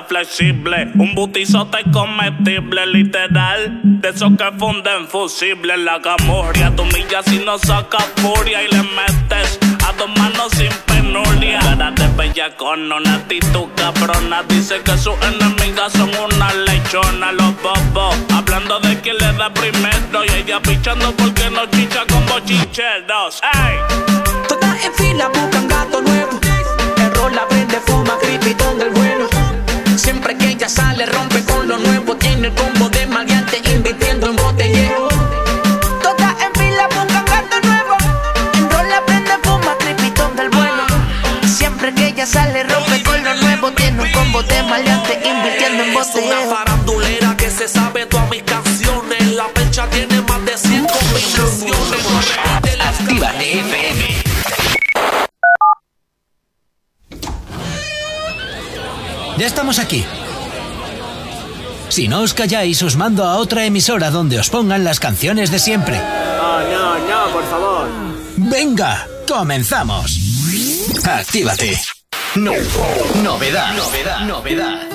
flexible Un butizote comestible literal De esos que funden fusibles La camorria tu milla si no saca furia Y le metes a dos manos sin penuria Cara de bella con una actitud cabrona Dice que sus enemigas son una lechona Los bobos hablando de quién le da primero Y ella pichando porque no chicha con bochincheros ¡Ey! Todas en fila buscan gato nuevo. Sale, rompe con lo nuevo. Tiene el combo de maleante, invirtiendo en botellero. Todas en fila buscan gato nuevo. En rol la prende, fuma, crepitón del bueno. Siempre que ella sale, rompe con lo nuevo. Tiene un combo de maleante, invirtiendo en Es una botellero. farandulera que se sabe todas mis canciones. La fecha tiene más de 100 combinaciones. Actívate FM. Ya estamos aquí. Si no os calláis, os mando a otra emisora donde os pongan las canciones de siempre. Oh, no, no, por favor. Venga, comenzamos. Actívate. No. Novedad. Novedad. Novedad.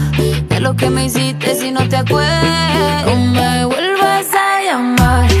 lo que me hiciste si no te acuerdas. No me vuelvas a llamar.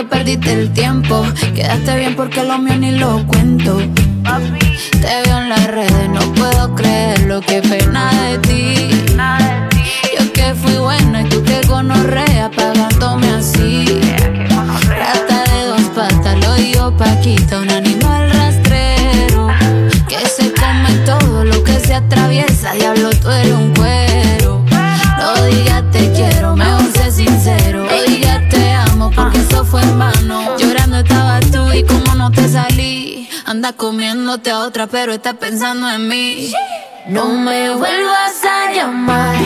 que perdiste el tiempo. Quedaste bien porque lo mío ni lo cuento. Te veo en las redes, no puedo creerlo. Qué pena de ti. Yo que fui buena comiéndote a otra, pero estás pensando en mí. No me vuelvas a llamar,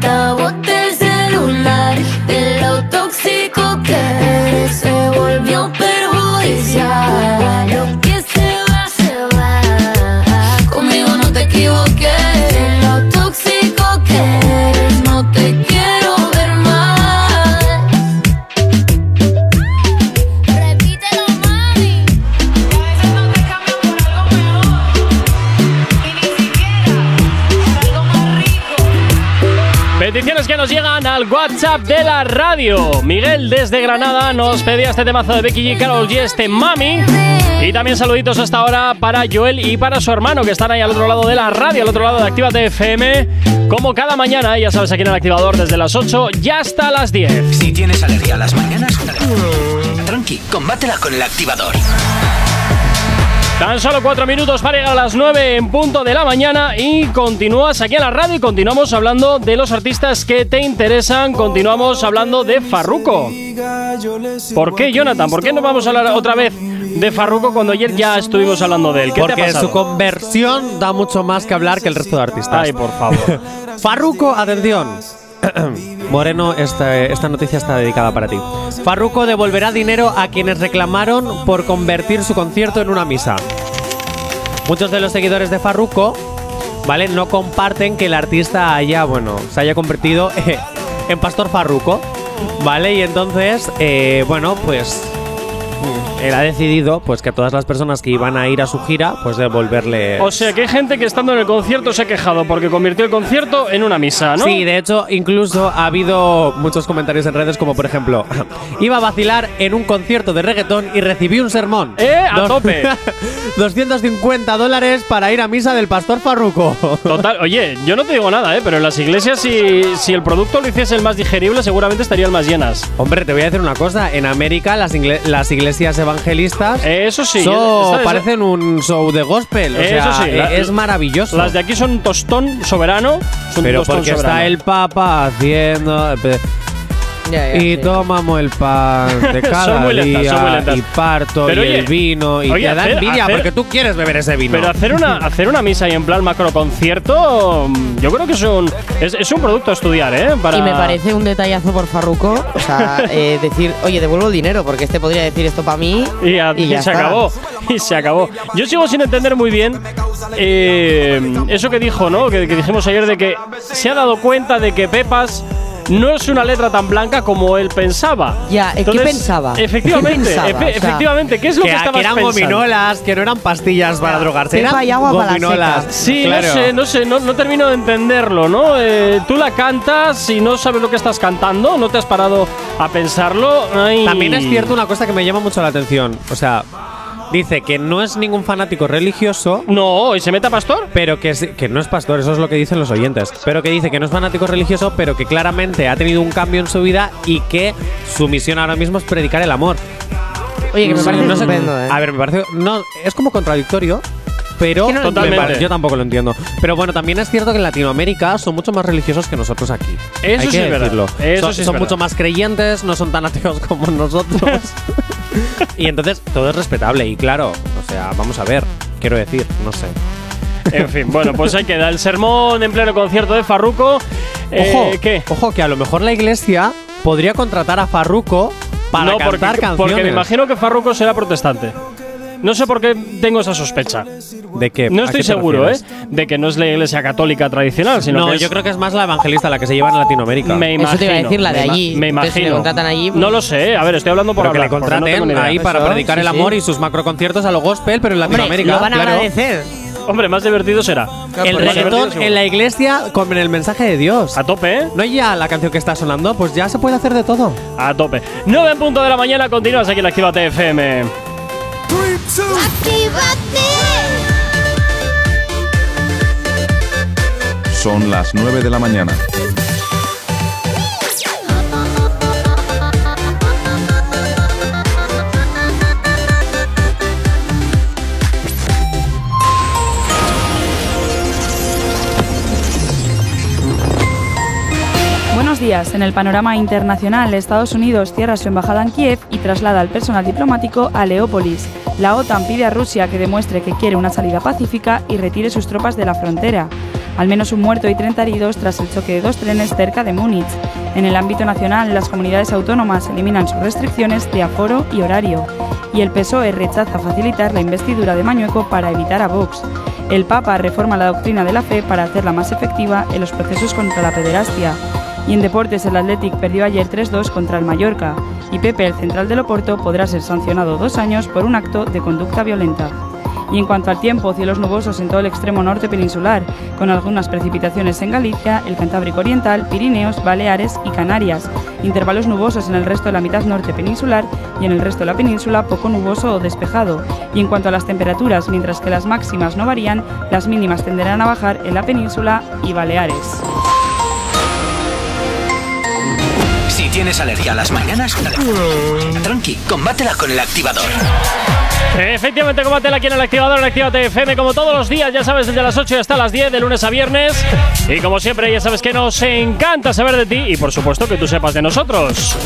que boté el celular. De lo tóxico que eres, se volvió perjudicial. Peticiones que nos llegan al WhatsApp de la radio. Miguel desde Granada nos pedía este temazo de Becky G, Carol G, este Mami. Y también saluditos hasta ahora para Joel y para su hermano que están ahí al otro lado de la radio, al otro lado de Actívate FM. Como cada mañana, ya sabes, aquí en el activador desde las 8 y hasta las 10. Si tienes alergia a las mañanas, tranqui, combátela con el activador. Tan solo cuatro minutos para llegar a las 9 en punto de la mañana y continúas aquí en la radio y continuamos hablando de los artistas que te interesan. Continuamos hablando de Farruko. ¿Por qué, Jonathan? ¿Por qué no vamos a hablar otra vez de Farruko cuando ayer ya estuvimos hablando de él? ¿Qué te ha Porque su conversión da mucho más que hablar que el resto de artistas. Ay, por favor. Farruko, atención. Moreno, esta, noticia está dedicada para ti. Farruko devolverá dinero a quienes reclamaron por convertir su concierto en una misa. Muchos de los seguidores de Farruko, ¿vale? No comparten que el artista haya, bueno, se haya convertido en Pastor Farruko, ¿vale? Y entonces, eh, bueno, pues él ha decidido pues que a todas las personas que iban a ir a su gira, pues devolverle. O sea que hay gente que estando en el concierto se ha quejado porque convirtió el concierto en una misa, ¿no? Sí, de hecho, incluso ha habido muchos comentarios en redes, como por ejemplo, iba a vacilar en un concierto de reggaetón y recibí un sermón. ¡Eh! ¡A tope! 250 dólares para ir a misa del pastor Farruco. Total, oye, yo no te digo nada, ¿eh? Pero en las iglesias, si, si el producto lo hiciese el más digerible, seguramente estarían más llenas. Hombre, te voy a decir una cosa. En América, las, las iglesias evangelistas. Eso sí. esa- parecen un show de gospel. O Eso sea, sí, la- es maravilloso. Las de aquí son un tostón soberano. Son Pero tostón porque soberano. está el Papa haciendo. Ya, ya, y sí. tomamos el pan de Son cada muy lentas, día son muy lentas. y parto Pero y oye, el vino y oye, te da hacer- envidia hacer- porque tú quieres beber ese vino. Pero hacer una, hacer una misa y en plan macro concierto, mm, yo creo que es un, es, es un producto a estudiar, ¿eh? Para Y me parece un detallazo por Farruko, o sea, eh, decir, oye, devuelvo el dinero, porque este podría decir esto para mí Y, a- y y ya se está. acabó. Y se acabó. Yo sigo sin entender muy bien eh, eso que dijo, ¿no? Que, que dijimos ayer de que se ha dado cuenta de que Pepas no es una letra tan blanca como él pensaba. Ya, ¿eh, ¿qué pensaba? Efectivamente, ¿Qué pensaba? efe- O sea, efectivamente, ¿qué es lo que, que, estabas que eran pensando? gominolas, que no eran pastillas para drogarse. Eran y agua para las gominolas. secas. Sí, Claro. no sé, no sé, no, no termino de entenderlo, ¿no? Eh, tú la cantas y no sabes lo que estás cantando, no te has parado a pensarlo. Ay. También es cierto una cosa que me llama mucho la atención. O sea, dice que no es ningún fanático religioso. No, ¿y se mete a pastor? Pero que, es- que no es pastor, eso es lo que dicen los oyentes. Pero que dice que no es fanático religioso, pero que claramente ha tenido un cambio en su vida y que su misión ahora mismo es predicar el amor. Oye, que me Sí, parece no sé- estupendo, ¿eh? A ver, me parece. No, es como contradictorio. Pero Es que no pare- yo tampoco lo entiendo. Pero bueno, también es cierto que en Latinoamérica son mucho más religiosos que nosotros aquí. Eso Hay sí que es verdad. decirlo. Eso son sí es son verdad. mucho más creyentes, no son tan ateos como nosotros. y entonces todo es respetable. Y claro, o sea, vamos a ver. Quiero decir, no sé. En fin, bueno, pues ahí queda el sermón en pleno concierto de Farruko. Eh, Ojo, ¿Qué? ojo, que a lo mejor la iglesia podría contratar a Farruko para no, porque, cantar canciones. porque me imagino que Farruko será protestante. No sé por qué tengo esa sospecha. ¿De qué? No ¿A estoy qué seguro, ¿eh? De que no es la iglesia católica tradicional, sino No, que es- yo creo que es más la evangelista la que se lleva en Latinoamérica. Me imagino. Eso te iba a decir, la de allí. Me le imagino. contratan allí, pues- No lo sé, a ver, estoy hablando por Pero que le no contraten ahí para predicar el amor sí. y sus macroconciertos a lo gospel, pero en Hombre, Latinoamérica. lo van a claro. agradecer. Hombre, más divertido será. El reggaetón en la iglesia con el mensaje de Dios. A tope, ¿eh? ¿No hay ya la canción que está sonando? Pues ya se puede hacer de todo. A tope. 9 en punto de la mañana, continúas aquí en FM. Son las 9 de la mañana. Días. En el panorama internacional, Estados Unidos cierra su embajada en Kiev y traslada al personal diplomático a Leópolis. La OTAN pide a Rusia que demuestre que quiere una salida pacífica y retire sus tropas de la frontera. Al menos un muerto y 30 heridos tras el choque de dos trenes cerca de Múnich. En el ámbito nacional, las comunidades autónomas eliminan sus restricciones de aforo y horario. Y el PSOE rechaza facilitar la investidura de Mañueco para evitar a Vox. El Papa reforma la doctrina de la fe para hacerla más efectiva en los procesos contra la pederastia. Y en deportes el Athletic perdió ayer 3-2 contra el Mallorca y Pepe, el central del Oporto, podrá ser sancionado dos años por un acto de conducta violenta. Y en cuanto al tiempo, cielos nubosos en todo el extremo norte peninsular, con algunas precipitaciones en Galicia, el Cantábrico Oriental, Pirineos, Baleares y Canarias. Intervalos nubosos en el resto de la mitad norte peninsular y en el resto de la península poco nuboso o despejado. Y en cuanto a las temperaturas, mientras que las máximas no varían, las mínimas tenderán a bajar en la península y Baleares. Tienes alergia a las mañanas, tranqui, combátela con el activador. Efectivamente, combátela aquí en el activador en Actívate FM, como todos los días, ya sabes, desde las 8 hasta las 10, de lunes a viernes. Y como siempre, ya sabes que nos encanta saber de ti y por supuesto que tú sepas de nosotros.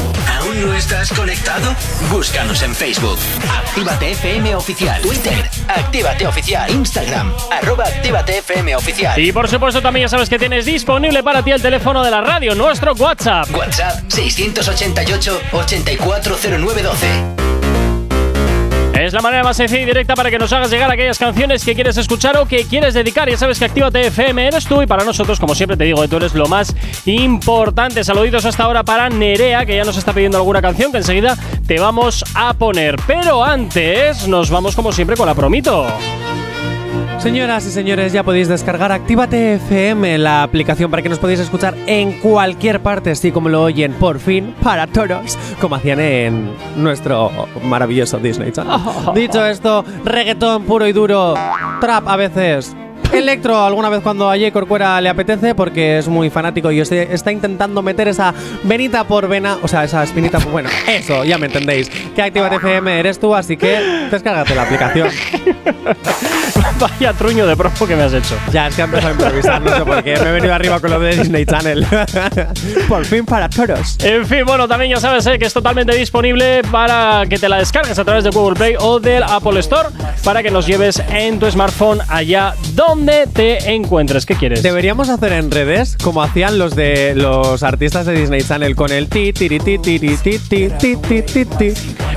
¿Aún no estás conectado? Búscanos en Facebook. Actívate FM Oficial. Twitter. Actívate Oficial. Instagram. Arroba Actívate FM Oficial. Y por supuesto también ya sabes que tienes disponible para ti el teléfono de la radio, nuestro WhatsApp. WhatsApp 688 840912. Es la manera más sencilla y directa para que nos hagas llegar aquellas canciones que quieres escuchar o que quieres dedicar. Ya sabes que Actívate FM eres tú y para nosotros, como siempre te digo, tú eres lo más importante. Saluditos hasta ahora para Nerea, que ya nos está pidiendo alguna canción que enseguida te vamos a poner. Pero antes nos vamos como siempre con la promito. Señoras y señores, ya podéis descargar Actívate FM, la aplicación para que nos podáis escuchar en cualquier parte, así como lo oyen, por fin, para todos, como hacían en nuestro maravilloso Disney Channel. Dicho esto, reggaetón puro y duro, trap a veces. Electro alguna vez cuando a J. Corcuera le apetece porque es muy fanático y este- está intentando meter esa venita por vena, o sea, esa espinita, por- bueno, eso, ya me entendéis. Que Actívate FM eres tú, así que descárgate la aplicación. Vaya truño de promo que me has hecho. Ya, es que empezado a improvisar, no sé por qué. Me he venido arriba con lo de Disney Channel. por fin para todos. En fin, bueno, también ya sabes eh, que es totalmente disponible para que te la descargues a través de Google Play o del Apple Store para que nos lleves en tu smartphone allá donde te encuentres. ¿Qué quieres? Deberíamos hacer en redes como hacían los de los artistas de Disney Channel con el ti tiri ti tiri ti ti ti ti ti ti.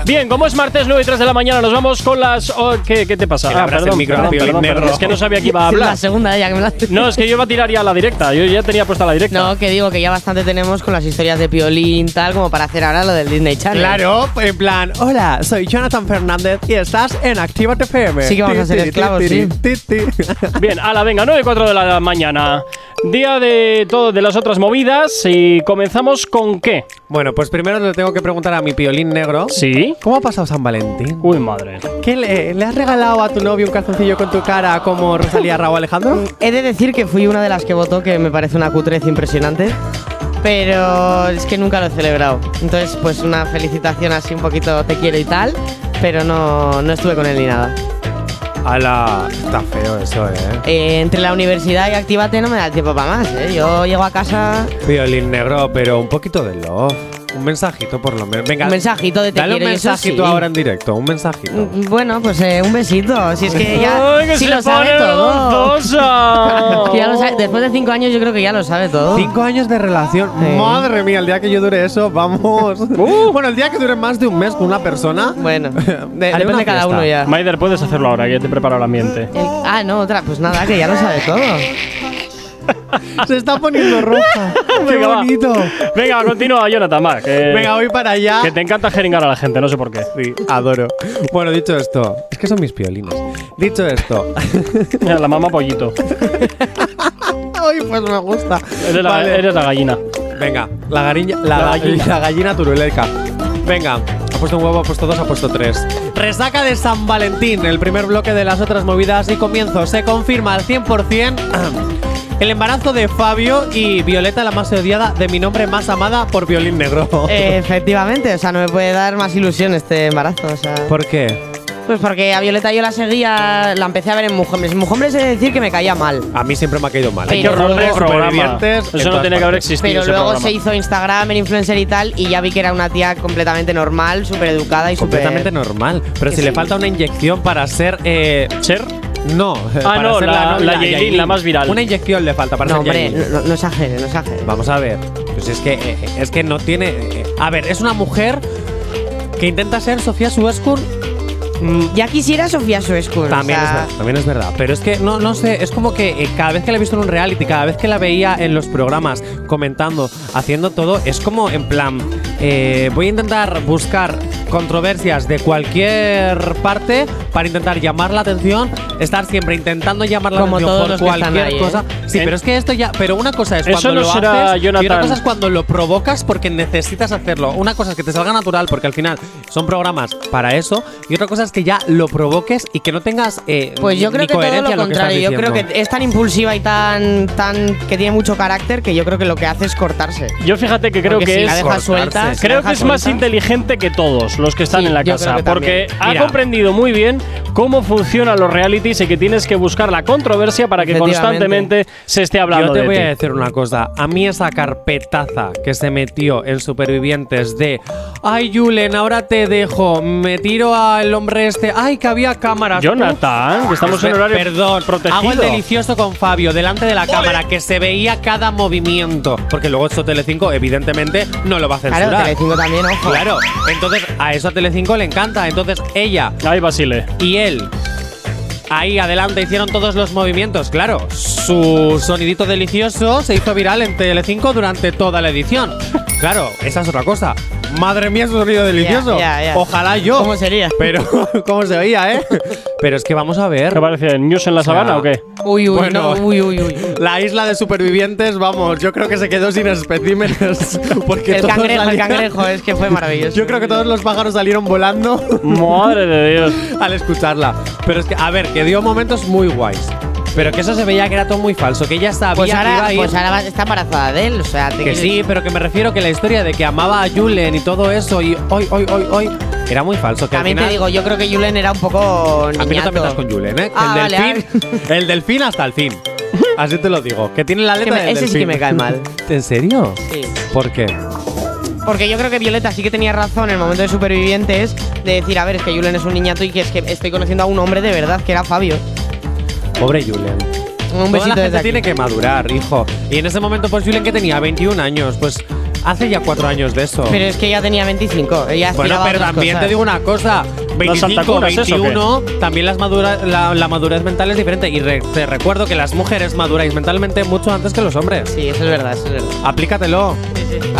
Bien, como es martes 9 y 3 de la mañana, nos vamos con las. oh, ¿qué, qué te pasa? Abras el micro perdón, perdón, Negro. perdón, Es que no sabía que iba a hablar. La segunda ya que me la No, es que yo iba a tirar ya la directa. Yo ya tenía puesta la directa. No, que digo que ya bastante tenemos con las historias de Piolín tal como para hacer ahora lo del Disney Channel. Claro, en plan, hola, soy Jonathan Fernández y estás en Actívate FM. Sí que vamos a ser esclavos, sí. Bien, a la venga, 9 y 4 de la mañana. Día de todo de las otras movidas y comenzamos con qué? Bueno, pues primero le tengo que preguntar a mi piolín negro. ¿Sí? ¿Cómo ha pasado San Valentín? Uy, madre. ¿Qué le, le has regalado a tu novio un calzoncillo con tu cara como Rosalía Raúl Alejandro? He de decir que fui una de las que votó, que me parece una cutrez impresionante. Pero es que nunca lo he celebrado. Entonces, pues una felicitación así un poquito te quiero y tal. Pero no, no estuve con él ni nada. Ala, está feo eso, ¿eh? Eh, entre la universidad y Actívate no me da tiempo para más, ¿eh? Yo llego a casa. Violín negro, pero un poquito de love. Un mensajito por lo menos. Venga, Un mensajito de te dale un quiero mensajito sí. ahora en directo, un mensajito. Mm, Bueno, pues eh, un besito. Si es que ya. Ay, que si se lo sabe pone todo. vergonzosa. Que ya lo sabe- Después de cinco años, yo creo que ya lo sabe todo. Cinco años de relación. Sí. Madre mía, el día que yo dure eso, vamos. bueno, el día que dure más de un mes con una persona. Bueno, de, de depende una de cada fiesta. uno ya. Maider, puedes hacerlo ahora, que ya te he preparado el ambiente. El- ah, no, otra. Pues nada, que ya lo sabe todo. Se está poniendo roja. Qué Venga, va. bonito. Venga, continúa, Jonathan, va, que, Venga, voy para allá. que te encanta jeringar a la gente, no sé por qué. Sí, adoro. Bueno, dicho esto, es que son mis piolines. Dicho esto, Mira, la mamá pollito. ay, pues me gusta. Eres la, Vale. eres la gallina. Venga, la, gariña, la, La gallina. gallina. la gallina turuleca. Venga, ha puesto un huevo, ha puesto dos, ha puesto tres. Resaca de San Valentín, el primer bloque de las otras movidas y comienzo. Se confirma al 100% el embarazo de Fabio y Violeta, la más odiada, de mi nombre más amada por Violín Negro. Efectivamente, o sea, no me puede dar más ilusión este embarazo. O sea, ¿Por qué? pues porque a Violeta yo la seguía, la empecé a ver en Mujeres. En Mujeres he de decir que me caía mal. A mí siempre me ha caído mal. Pero luego-. Supervivientes en Eso no tiene que haber existido. Pero luego programa. se hizo Instagram, influencer y tal, y ya vi que era una tía completamente normal, súper educada y súper. Completamente normal. Pero si sí. le falta una inyección para ser. Eh, ¿Ser? No. para no, la- novia, la Yailin, la más viral. Una inyección le falta para No, ser hombre, Yailin. no, no exagere, no. Vamos a ver. Pues es que, eh, es que no tiene. eh, a ver, es una mujer que intenta ser Sofía Suescur. Mm, Ya quisiera Sofía Suescur. También, o sea, es verdad, también es verdad. Pero es que no, no sé, es como que eh, cada vez que la he visto en un reality, cada vez que la veía en los programas, comentando, haciendo todo, es como en plan. eh, voy a intentar buscar controversias de cualquier parte para intentar llamar la atención, estar siempre intentando llamar la Como atención todos por los que están cualquier ahí, ¿eh? cosa. Sí, En- pero es que esto ya. Pero una cosa es Eso cuando no lo será, haces y Jonathan. cosa es cuando lo provocas porque necesitas hacerlo. Una cosa es que te salga natural porque al final son programas para eso y otra cosa es que ya lo provoques y que no tengas eh, Pues yo ni creo que todo coherencia lo en que estás contrario. Yo creo diciendo. que es tan impulsiva y tan, tan que tiene mucho carácter que yo creo que lo que hace es cortarse. Yo fíjate que creo Porque que si es. la dejas suelta, si la Creo que dejas es más suelta- inteligente que todos los que están Sí, en la yo casa. que Porque también. ha Mira. comprendido muy bien bien cómo funcionan los realities y que tienes que buscar la controversia para que constantemente se esté hablando Yo te de voy ti. a decir una cosa. A mí esa carpetaza que se metió en Supervivientes de Ay, Julen, ahora te dejo. Me tiro al hombre este. Ay, que había cámaras. Jonathan, que estamos en Espe- horario Perdón, protegido. Hago el delicioso con Fabio delante de la cámara que se veía cada movimiento. Porque luego esto Telecinco, evidentemente, no lo va a censurar. Claro, Telecinco también, ojo. Claro, entonces a eso a Telecinco le encanta. Entonces ella Ay, Basile. Y él ahí adelante hicieron todos los movimientos. Claro, su sonidito delicioso se hizo viral en Telecinco durante toda la edición. Claro, esa es otra cosa. Madre mía, su sonido delicioso. ya, ya. Ojalá yo. ¿Cómo sería? Pero, ¿cómo se veía, eh? Pero es que vamos a ver. ¿Qué parece? ¿News en la O sea, sabana o qué? Uy, uy, Bueno. no, uy, uy, uy. La isla de supervivientes, vamos, yo creo que se quedó sin especímenes. Porque El cangrejo, el cangrejo, es que fue maravilloso. Yo creo que todos los pájaros salieron volando Madre de Dios. al escucharla. Pero es que, a ver, que dio momentos muy guays. Pero que eso se veía que era todo muy falso, que ella sabía Pues que iba ahora, a ir. pues ahora está embarazada de él, o sea, te que quiero sí, pero que me refiero que la historia de que amaba a Julen y todo eso y hoy, hoy, hoy, hoy, era muy falso. Que al También te final- digo, yo creo que Julen era un poco A mí no te metas con Julen, ¿eh? Ah, el vale, delfín, el delfín hasta el fin. Así te lo digo. Que tiene la letra me- del ese sí delfín. que me cae mal. ¿En serio? Sí. ¿Por qué? Porque yo creo que Violeta sí que tenía razón en el momento de Supervivientes de decir, a ver, es que Julen es un niñato y que es que estoy conociendo a un hombre de verdad, que era Fabio. Pobre Julen. Un Toda la besito gente desde aquí. tiene que madurar, hijo. Y en ese momento, pues Julen que tenía 21 años, pues hace ya 4 años de eso. Pero es que ella tenía 25. Ella bueno, aspiraba a pero otras también cosas. te digo una cosa. 25, saltacunas, ¿eso o qué? 21, también las madura, la, la madurez mental es diferente. Y re- te recuerdo que las mujeres maduráis mentalmente mucho antes que los hombres. Sí, eso es verdad, eso es verdad. Aplícatelo.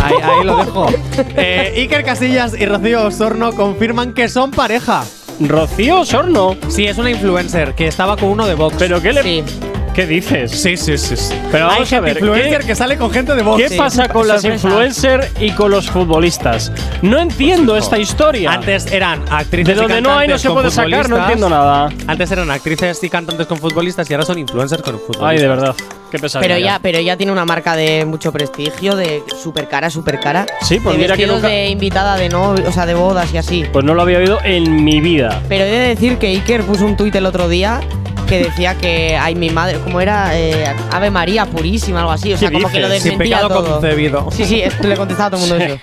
Ahí, ahí lo dejo. Eh, Iker Casillas y Rocío Osorno confirman que son pareja. Rocío Sorno. Sí, es una influencer que estaba con uno de Vox. ¿Pero qué le.? Sí. ¿Qué dices? Sí, sí, sí. sí. Pero Hay vamos a gente ver. influencer ¿qué- que sale con gente de Vox. ¿Qué Sí. pasa con las sorpresa. influencers y con los futbolistas? No entiendo esta historia. Antes eran actrices de y donde no hay no se puede sacar, no entiendo nada. Antes eran actrices y cantantes con futbolistas y ahora son influencers con futbolistas. Ay, de verdad. Qué pesadilla. Pero ella, pero ella tiene una marca de mucho prestigio, de súper cara, súper cara. Sí, pues de mira que nunca- de invitada de no, o sea, de bodas y así. Pues no lo había oído en mi vida. Pero he de decir que Iker puso un tuit el otro día que decía que ay mi madre, como era Eh, Ave María purísima, algo así, o sea, ¿Qué como que lo? Sin desmentía pecado todo. concebido. Sí, sí, esto le contestaba a todo el mundo eso.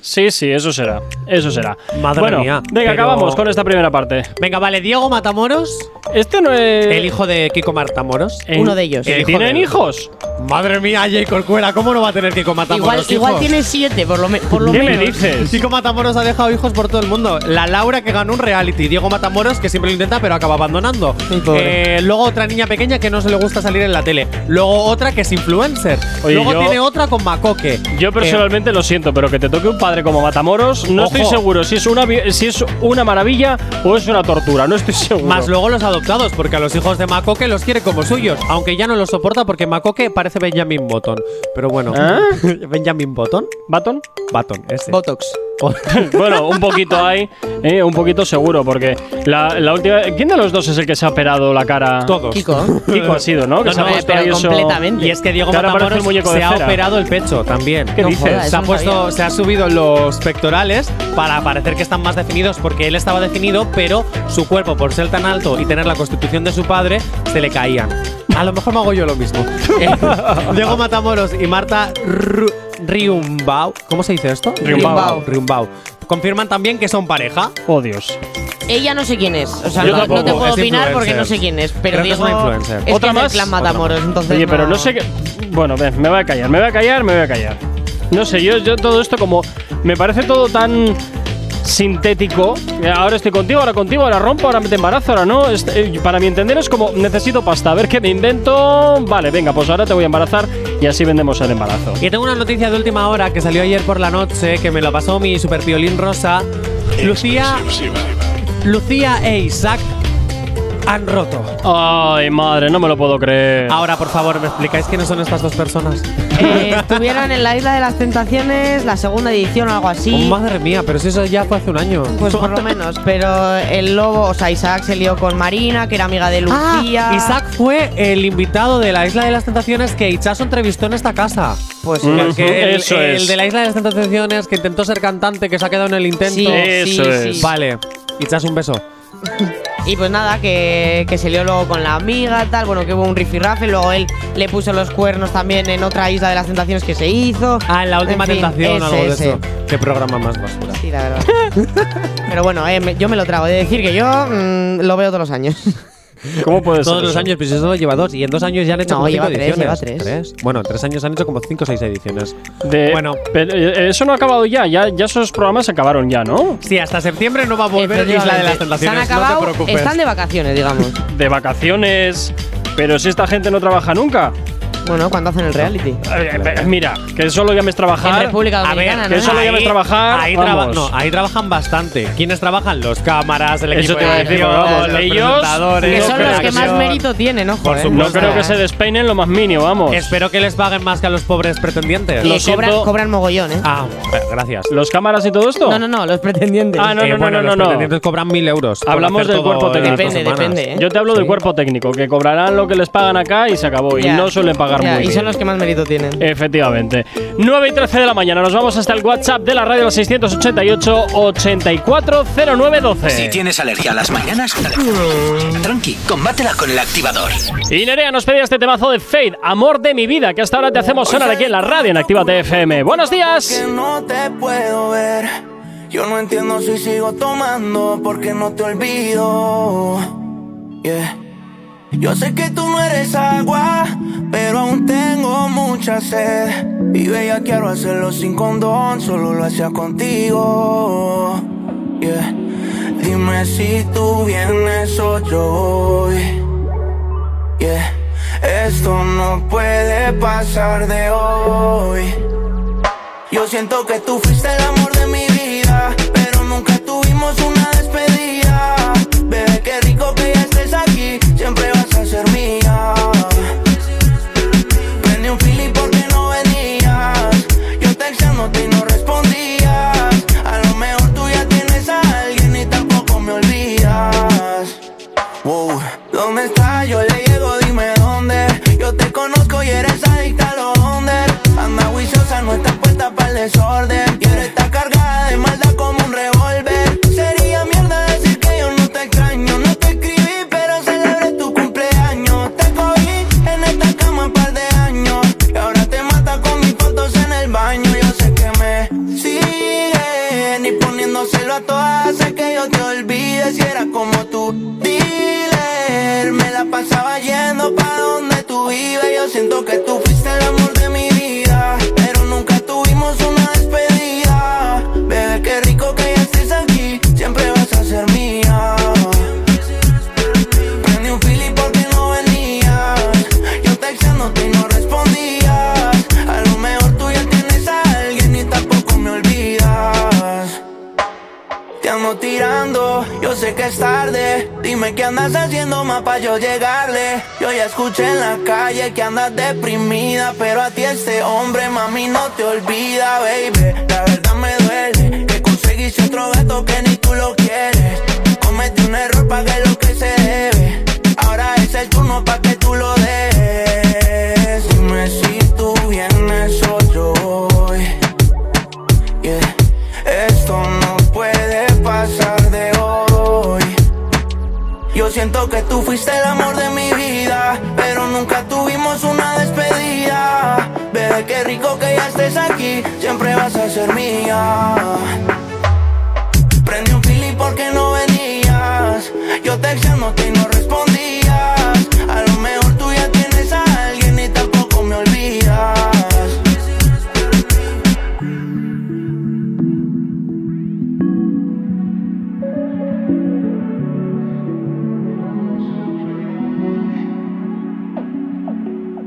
Sí, sí, eso será. Eso será. Madre bueno, mía, Venga, pero- acabamos con esta primera parte. Venga, vale, Diego Matamoros, Este no es. el hijo de Kiko Matamoros. uno de ellos. ¿Que El hijo ¿Tienen de- hijos? Madre mía, Jay Corcuera, ¿cómo no va a tener Kiko Matamoros? Igual, hijos? tiene siete, por lo, me- por lo ¿Qué me menos. dices? Kiko Matamoros ha dejado hijos por todo el mundo. La Laura que ganó un reality. Diego Matamoros que siempre lo intenta pero acaba abandonando. Pobre. Eh, luego otra niña pequeña que no se le gusta salir en la tele. Luego otra que es influencer. Oye, luego yo- tiene otra con Macoque. Yo personalmente lo siento, pero que te toque un padre como Matamoros, no Ojo. estoy seguro si es, una, vi- si es una maravilla o es una tortura. No estoy seguro. Más luego los adoptados, porque a los hijos de Macoque los quiere como suyos, aunque ya no los soporta porque Macoque parece Benjamin Button. Pero bueno, ¿Ah? Benjamin Button, ¿Baton? Button, ese. Botox. bueno, un poquito hay, eh, un poquito seguro, porque la, la última. ¿Quién de los dos es el que se ha operado la cara? Todos. Kiko. Kiko ha sido, ¿no? Que No, se ha pero eso- completamente. Y es que Diego parece Matamoros el muñeco de se ha cera. operado el pecho también. ¿Qué No dices? jodas. Se ha no puesto, sabía. se ha subido los pectorales para parecer que están más definidos porque él estaba definido, pero su cuerpo, por ser tan alto y tener la constitución de su padre, se le caían. A lo mejor me hago yo lo mismo. Eh, Diego Matamoros y Marta Ru- Riumbau. ¿Cómo se dice esto? Riumbau. Riumbau. Confirman también que son pareja. Oh, Dios. Ella no sé quién es, o sea, Yo no, tampoco, no te puedo es opinar porque influencer. no sé quién es, pero Creo que es Diego una influencer. es ¿Otra que es del más? clan Matamoros, entonces Oye, pero no sé qué. Bueno, ven, me voy a callar, me voy a callar, me voy a callar. No sé, yo, yo todo esto como. Me parece todo tan sintético. Eh, Ahora estoy contigo, ahora contigo, ahora rompo, ahora me te embarazo, ahora no. Es- eh, para mi entender es como necesito pasta, a ver qué me invento. Vale, venga, pues ahora te voy a embarazar y así vendemos el embarazo. Y tengo una noticia de última hora que salió ayer por la noche, que me lo pasó mi super piolín rosa. Lucía, Lucía e Isaac han roto. Ay, madre, no me lo puedo creer. Ahora, por favor, ¿me explicáis quiénes son estas dos personas? Eh, estuvieron en la Isla de las Tentaciones, la segunda edición o algo así. Oh, madre mía, pero si eso ya fue hace un año. Pues por lo menos, pero el lobo, o sea, Isaac se lió con Marina, que era amiga de Lucía. Ah, Isaac fue el invitado de la Isla de las Tentaciones que Ichazo entrevistó en esta casa. Pues Mm, que el, eso el es. de la Isla de las Tentaciones que intentó ser cantante, que se ha quedado en el intento. Sí, Eso sí, es. sí. Vale, Ichazo, un beso. Y pues nada, que, que se lió luego con la amiga, tal, bueno, que hubo un rifirrafe, luego él le puso los cuernos también en otra isla de las tentaciones que se hizo. Ah, en la última En fin, tentación, ese, algo de ese. eso. Qué programa más basura. Sí, la verdad. Pero bueno, eh, me- yo me lo trago. De decir que yo mm, lo veo todos los años. ¿Cómo puede ser Todos los eso? años, pues eso lleva dos. Y en dos años ya han hecho No, como lleva cinco tres, ediciones. lleva tres. Bueno, en tres años han hecho como cinco o seis ediciones. De- Bueno. pero, eh, eso no ha acabado ya, ya, ya esos programas se acabaron ya, ¿no? Sí, hasta septiembre no va a volver Isla de las Se han Tentaciones. no acabado, te preocupes. están de vacaciones, digamos. De vacaciones, pero si esta gente no trabaja nunca. Bueno, cuando hacen el reality. Eh, eh, mira, que solo llames En trabajar. República A ver, Dominicana, que ¿no? eso lo llames Ahí- trabajar. Ahí, traba- no, ahí trabajan bastante. ¿Quiénes trabajan? Los cámaras, el Eso equipo te iba a de decir, vamos, los ellos- presentadores, Que son los que más mérito tienen, ojo. Por eh. supuesto. No creo que se despeinen lo más mínimo, vamos. Espero que les paguen más que a los pobres pretendientes. Y Lo cobran, cobran mogollón, ¿eh? Ah, gracias. ¿Los cámaras y todo esto? No, no, no, los pretendientes. Ah, no, Eh, no, bueno, no, los no, no. pretendientes cobran mil euros. Hablamos del cuerpo en técnico. Depende, depende. Yo te hablo del cuerpo técnico, que cobrarán lo que les pagan acá y se acabó. Y no suelen pagar Ya, muy y bien. son los que más mérito tienen. Efectivamente. 9 y 13 de la mañana. Nos vamos hasta el WhatsApp de la radio, el 688-840912. Si tienes alergia a las mañanas, tranqui, combátela con el activador. Y Nerea nos pedía este temazo de Fade, Amor de mi vida, que hasta ahora te hacemos sonar aquí en la radio en Activa FM. Buenos días. Que no te puedo ver. Yo no entiendo si sigo tomando porque no te olvido. Yeah. Yo sé que tú no eres agua, pero aún tengo mucha sed. Y veía quiero hacerlo sin condón, solo lo hacía contigo. Yeah. Dime si tú vienes o yo. Yeah. Esto no puede pasar de hoy. Yo siento que tú fuiste el amor de mi vida, pero nunca tuvimos una despedida. Bebé, qué rico que ya estés aquí, siempre desorden. Y no respondías. A lo mejor tú ya tienes a alguien y tampoco me olvidas. Te ando tirando, yo sé que es tarde. Dime qué andas haciendo más pa' yo llegarle. Yo ya escuché en la calle que andas deprimida. Pero a ti este hombre, mami, no te olvida, baby. La verdad me duele que conseguiste otro gato que ni tú lo quieres. Cometí un error, pagué lo que se debe. Ahora es el turno pa' que siento que tú fuiste el amor de mi vida, pero nunca tuvimos una despedida. Bebé, qué rico que ya estés aquí, siempre vas a ser mía. Prendí un fili porque no venías. Yo texteándote y no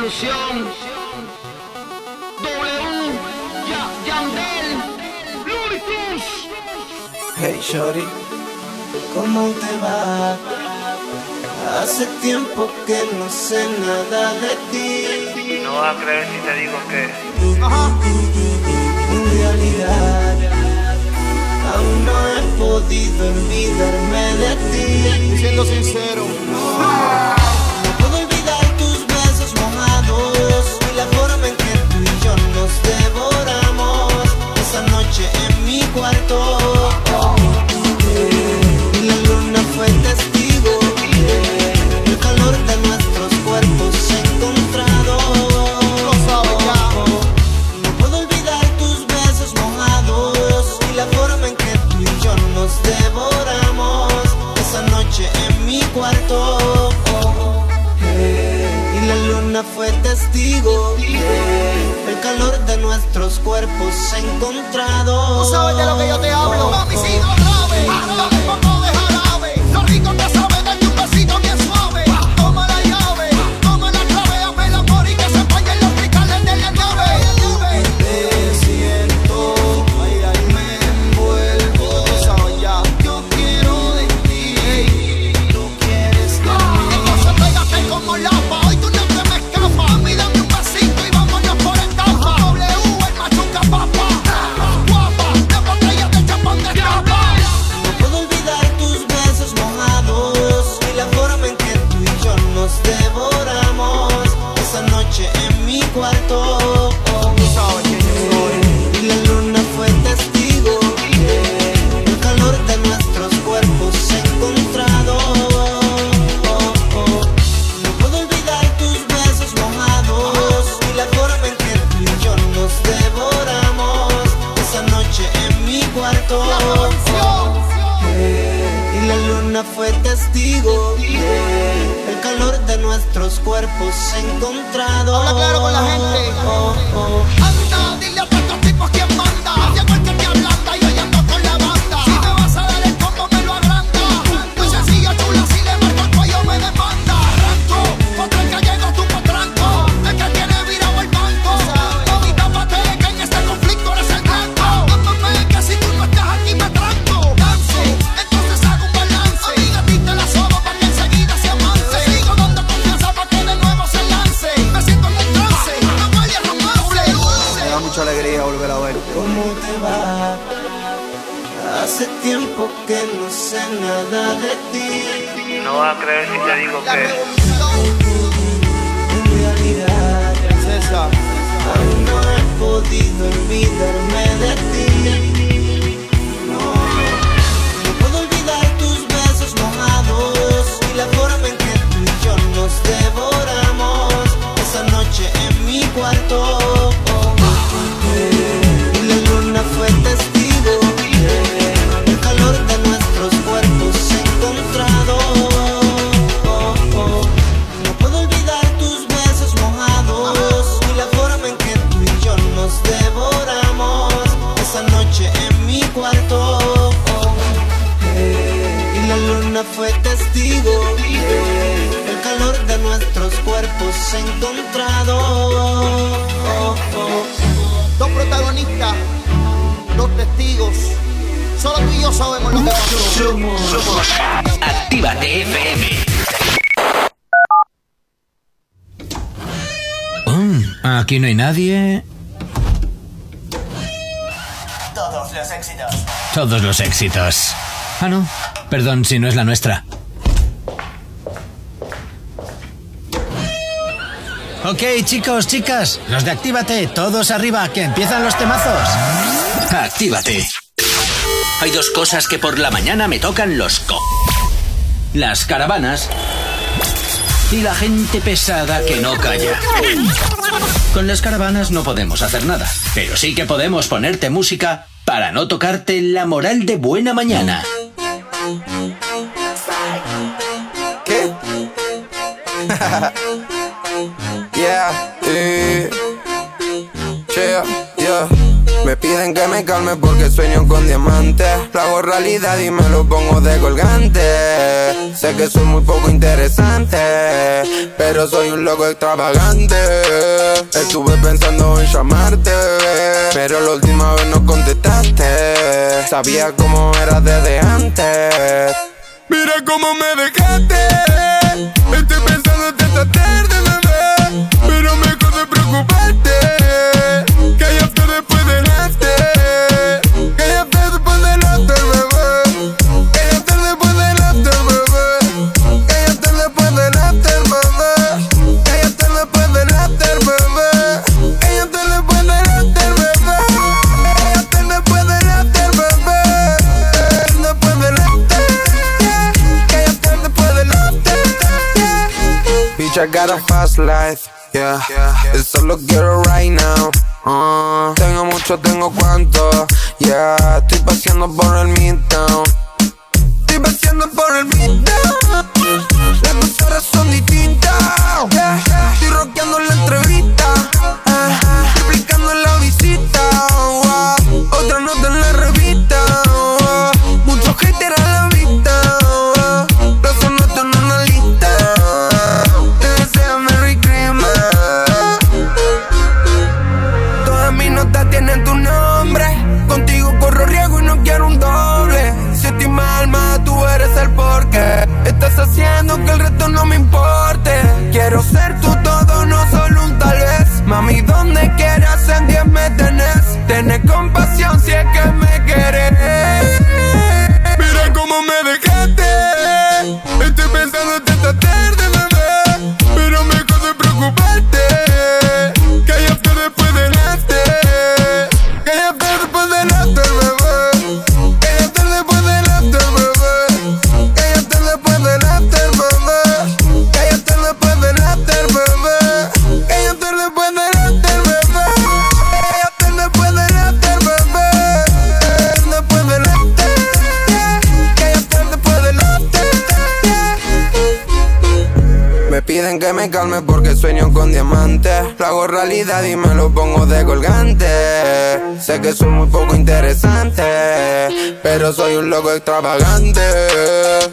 Revolución. W. Ya, Yandel. Luritus. Hey Shorty, ¿cómo te va? Hace tiempo que no sé nada de ti. No vas a creer si te digo que. En realidad, aún no he podido olvidarme de ti. Siendo sincero. No noche en mi cuarto. Y la luna fue testigo el calor de nuestros cuerpos encontrados. No puedo olvidar tus besos mojados y la forma en que tú y yo nos devoramos esa noche en mi cuarto. Y la luna fue testigo calor de nuestros cuerpos encontrados. Tú sabes de lo que yo te hablo. Mami, si no aquí no hay nadie. Todos los éxitos. Todos los éxitos. Ah, no. Perdón si no es la nuestra. Ok, chicos, chicas, los de Actívate, todos arriba, que empiezan los temazos. Actívate. Hay dos cosas que por la mañana me tocan los co. Las caravanas y la gente pesada que no calla. Con las caravanas no podemos hacer nada, pero sí que podemos ponerte música para no tocarte la moral de buena mañana. ¿Qué? Eh. yeah, yeah. Me piden que me calme porque sueño con diamantes. Realidad y me lo pongo de colgante. Sé que soy muy poco interesante, pero soy un loco extravagante. Estuve pensando en llamarte, pero la última vez no contestaste. Sabía cómo eras desde antes. Mira cómo me dejaste. Estoy pensando esta tarde, bebé. Pero mejor de preocuparte. I got a fast life. Yeah, yeah. solo quiero right now. Uh, tengo mucho, tengo cuánto. Yeah, estoy paseando por el midtown. Estoy paseando por el midtown. Las dos horas son distintas. Yeah, estoy rockeando la entrevista. Ah, Duplicando la visita. wow. Otra nota en la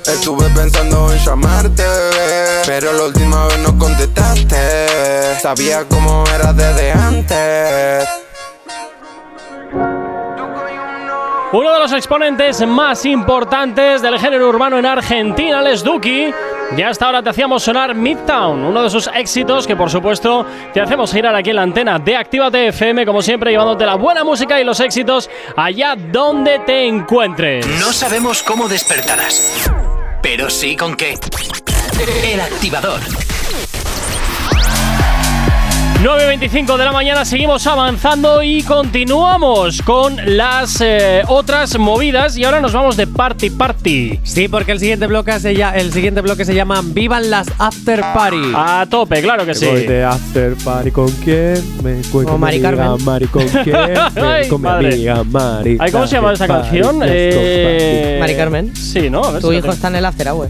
Estuve pensando en llamarte, pero la última vez no contestaste. Sabía cómo eras desde antes. Uno de los exponentes más importantes del género urbano en Argentina, Les Duki. Ya hasta ahora te hacíamos sonar Midtown, uno de sus éxitos que por supuesto te hacemos girar aquí en la antena de Actívate FM, como siempre llevándote la buena música y los éxitos allá donde te encuentres. No sabemos cómo despertarás, pero sí con qué. El activador. 9.25 de la mañana seguimos avanzando y continuamos con las eh, otras movidas y ahora nos vamos de party party. Sí, porque el siguiente bloque se, llama, el siguiente bloque se llama Vivan las After Party. A tope, claro que sí. Voy de After Party con quién? Me cuento Con Mari amiga Carmen. Mari con quién? Ay, con mi padre. amiga Mari. Ay, ¿Cómo se llama After canción? Eh, Mari Carmen. Sí, ¿no? A ver Tu si hijo está en el after hour.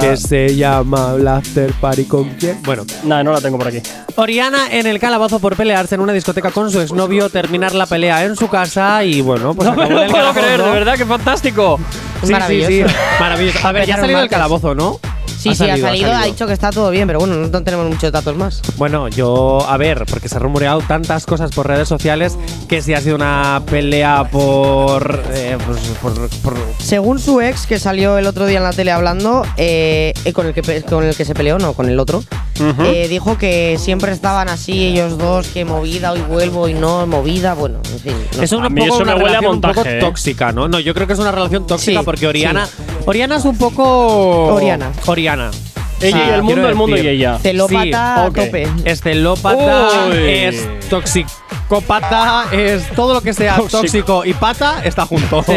Que se llama la After Party con quién? Bueno, Nah, no la tengo por aquí. Oriana en el calabozo por pelearse en una discoteca con su exnovio, terminar la pelea en su casa y bueno, pues no me lo el puedo calabozo. creer, de verdad, qué fantástico. Sí, sí, Maravilloso. sí, maravilloso. A ver, ya ha salido martes. calabozo, ¿no? Sí, sí, ha salido, ha dicho que está todo bien, pero bueno, no, tenemos muchos datos más. Bueno, yo, a ver, porque se ha rumoreado tantas cosas por redes sociales que si ha sido una pelea por. eh, pues, por- por- Según su ex, que salió el otro día en la tele hablando, eh, eh, con, el que, con el que se peleó, no, con el otro, eh, dijo que siempre estaban así ellos dos, que movida, hoy vuelvo y no, movida, bueno, en fin. no A mí poco eso me una huele a relación un poco tóxica, ¿no? No, yo creo que es una relación tóxica Sí, porque Oriana. sí. Oriana es un poco. Oriana. Oriana. Triana. Ella y el mundo, el mundo y ella. Celópata Sí, a ok. tope. Es celópata, Uy. es toxicópata, es todo lo que sea Tóxico. tóxico y pata está junto. Sí,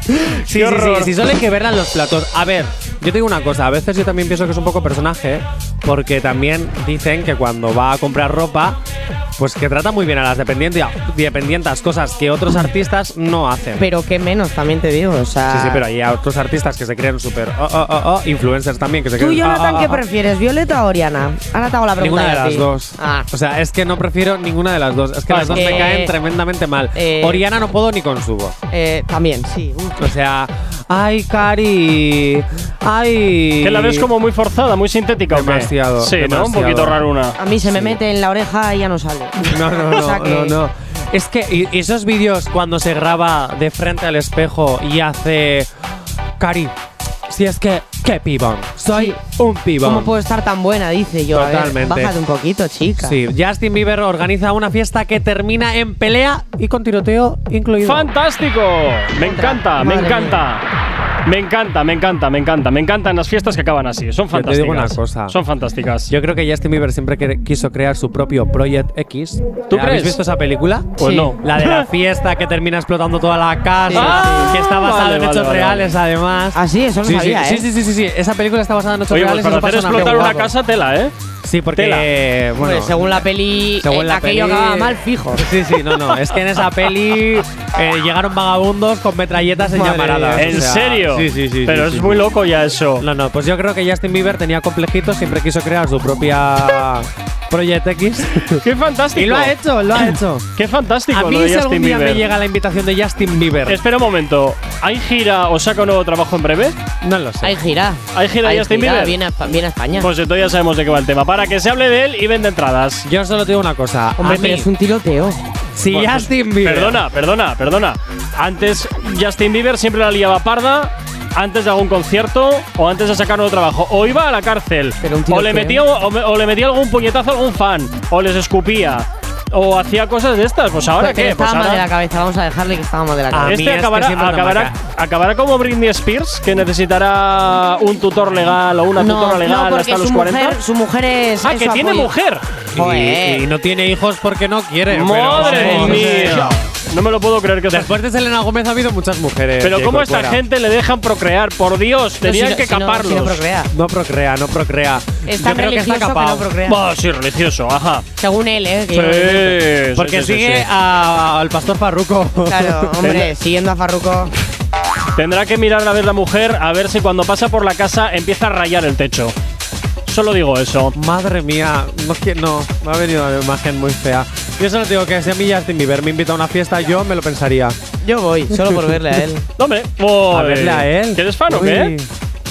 Sí, sí, horror. sí, sí, solo hay que verla en los platos. A ver, yo te digo una cosa, a veces yo también pienso que es un poco personaje, porque también dicen que cuando va a comprar ropa, pues que trata muy bien a las dependientas, cosas que otros artistas no hacen. Pero qué menos, también te digo. O sea. Sí, sí, pero hay otros artistas que se creen súper oh, oh, oh, oh, influencers también que se ¿Tú. Jonathan, ah, ah, qué ah. prefieres, Violeta o Oriana? Ahora te hago la pregunta. Ninguna de a las ti. dos. Ah. O sea, es que no prefiero ninguna de las dos. Es que Pues las dos que- me caen tremendamente mal. eh, Oriana no puedo ni con su voz. Eh, también, sí. Uf. O sea, ay, Cari. Ay. Que la ves como muy forzada, muy sintética o qué? Demasiado, Sí, ¿no? Un demasiado. poquito raruna. A mí se me mete en la oreja y ya no sale. No, no, O sea no, que- no, no. Es que y- y esos vídeos cuando se graba de frente al espejo y hace. Cari, si es que. ¡Qué pibón! Soy un pibón. ¿Cómo puedo estar tan buena? Dice yo. A ver, Totalmente. bájate un poquito, chica. Sí, Justin Bieber organiza una fiesta que termina en pelea y con tiroteo incluido. ¡Fantástico! Me encanta, me encanta. Me encanta, me encanta, me encanta. Me encantan las fiestas que acaban así. Son Yo te fantásticas. digo una cosa. Son fantásticas. Yo creo que Justin Bieber siempre quiso crear su propio Project X. ¿Tú ¿Habéis crees? visto esa película? Pues Sí. no. La de la fiesta que termina explotando toda la casa, Ah, que está basada vale, en hechos vale, reales, además. Ah, sí, eso no sí, sabía, sí, ¿eh? sí, sí, sí, sí. Esa película está basada en hechos Oye, pues reales. para eso hacer pasa explotar una casa, tela, ¿eh? Sí, porque Tela. bueno, Pues según la peli, según eh, la aquello peli- acababa mal, fijo. Sí, sí, no, no. Es que en esa peli eh, llegaron vagabundos con metralletas en llamaradas. ¿En o sea, serio? Sí, sí, sí. Pero sí, es sí. muy loco ya eso. No, no, pues yo creo que Justin Bieber tenía complejitos, siempre quiso crear su propia Project X. ¡Qué fantástico! y lo ha hecho, lo ha hecho. ¡Qué fantástico A lo mí de si Justin algún día Bieber! me llega la invitación de Justin Bieber. Espera un momento. ¿Hay gira o saca un nuevo trabajo en breve? no lo sé. Hay gira. ¿Hay gira de Justin gira, Bieber? Viene a, viene a España. Pues entonces ya sabemos de qué va el tema. Para que se hable de él y vende entradas. Yo solo te digo una cosa. Hombre, a pero mí, es un tiroteo. si Pues, Justin Bieber. Perdona, perdona, perdona. Antes Justin Bieber siempre la liaba parda antes de algún concierto o antes de sacar nuevo trabajo. O iba a la cárcel, un o le, metía, o, o le metía algún puñetazo a algún fan, o les escupía, o hacía cosas de estas. Pues ahora Que qué? Pues estaba mal de la ahora cabeza. Vamos a dejarle que estaba mal de la cabeza. mí este es que acabará, siempre me acabará, acabará como Britney Spears, que necesitará un tutor legal o una no, tutora legal porque hasta su los 40. mujer, su mujer es. ah, es que su tiene apoyo. mujer. Joder. Y, y no tiene hijos porque no quiere. pero Madre mía. No me lo puedo creer que Después de Selena Gómez ha habido muchas mujeres. Pero cómo a esta gente le dejan procrear, por Dios, tenían si no- que si no- caparlos. si no procrea. No procrea, no procrea. Es Yo tan creo que está que no procrea. Sí, religioso, ajá. Según él, ¿eh? que Sí, Porque sí, sí, sigue sí. a- al pastor Farruko. Claro, hombre, siguiendo a Farruko. Tendrá que mirar a ver la mujer a ver si cuando pasa por la casa empieza a rayar el techo. Solo digo eso. Madre mía, no, que- no, me ha venido una imagen muy fea. Yo solo digo que si a mí Justin Bieber me invita a una fiesta, yo me lo pensaría. Yo voy, solo por verle a él. No, hombre, A verle a él. ¿Que eres fan o qué?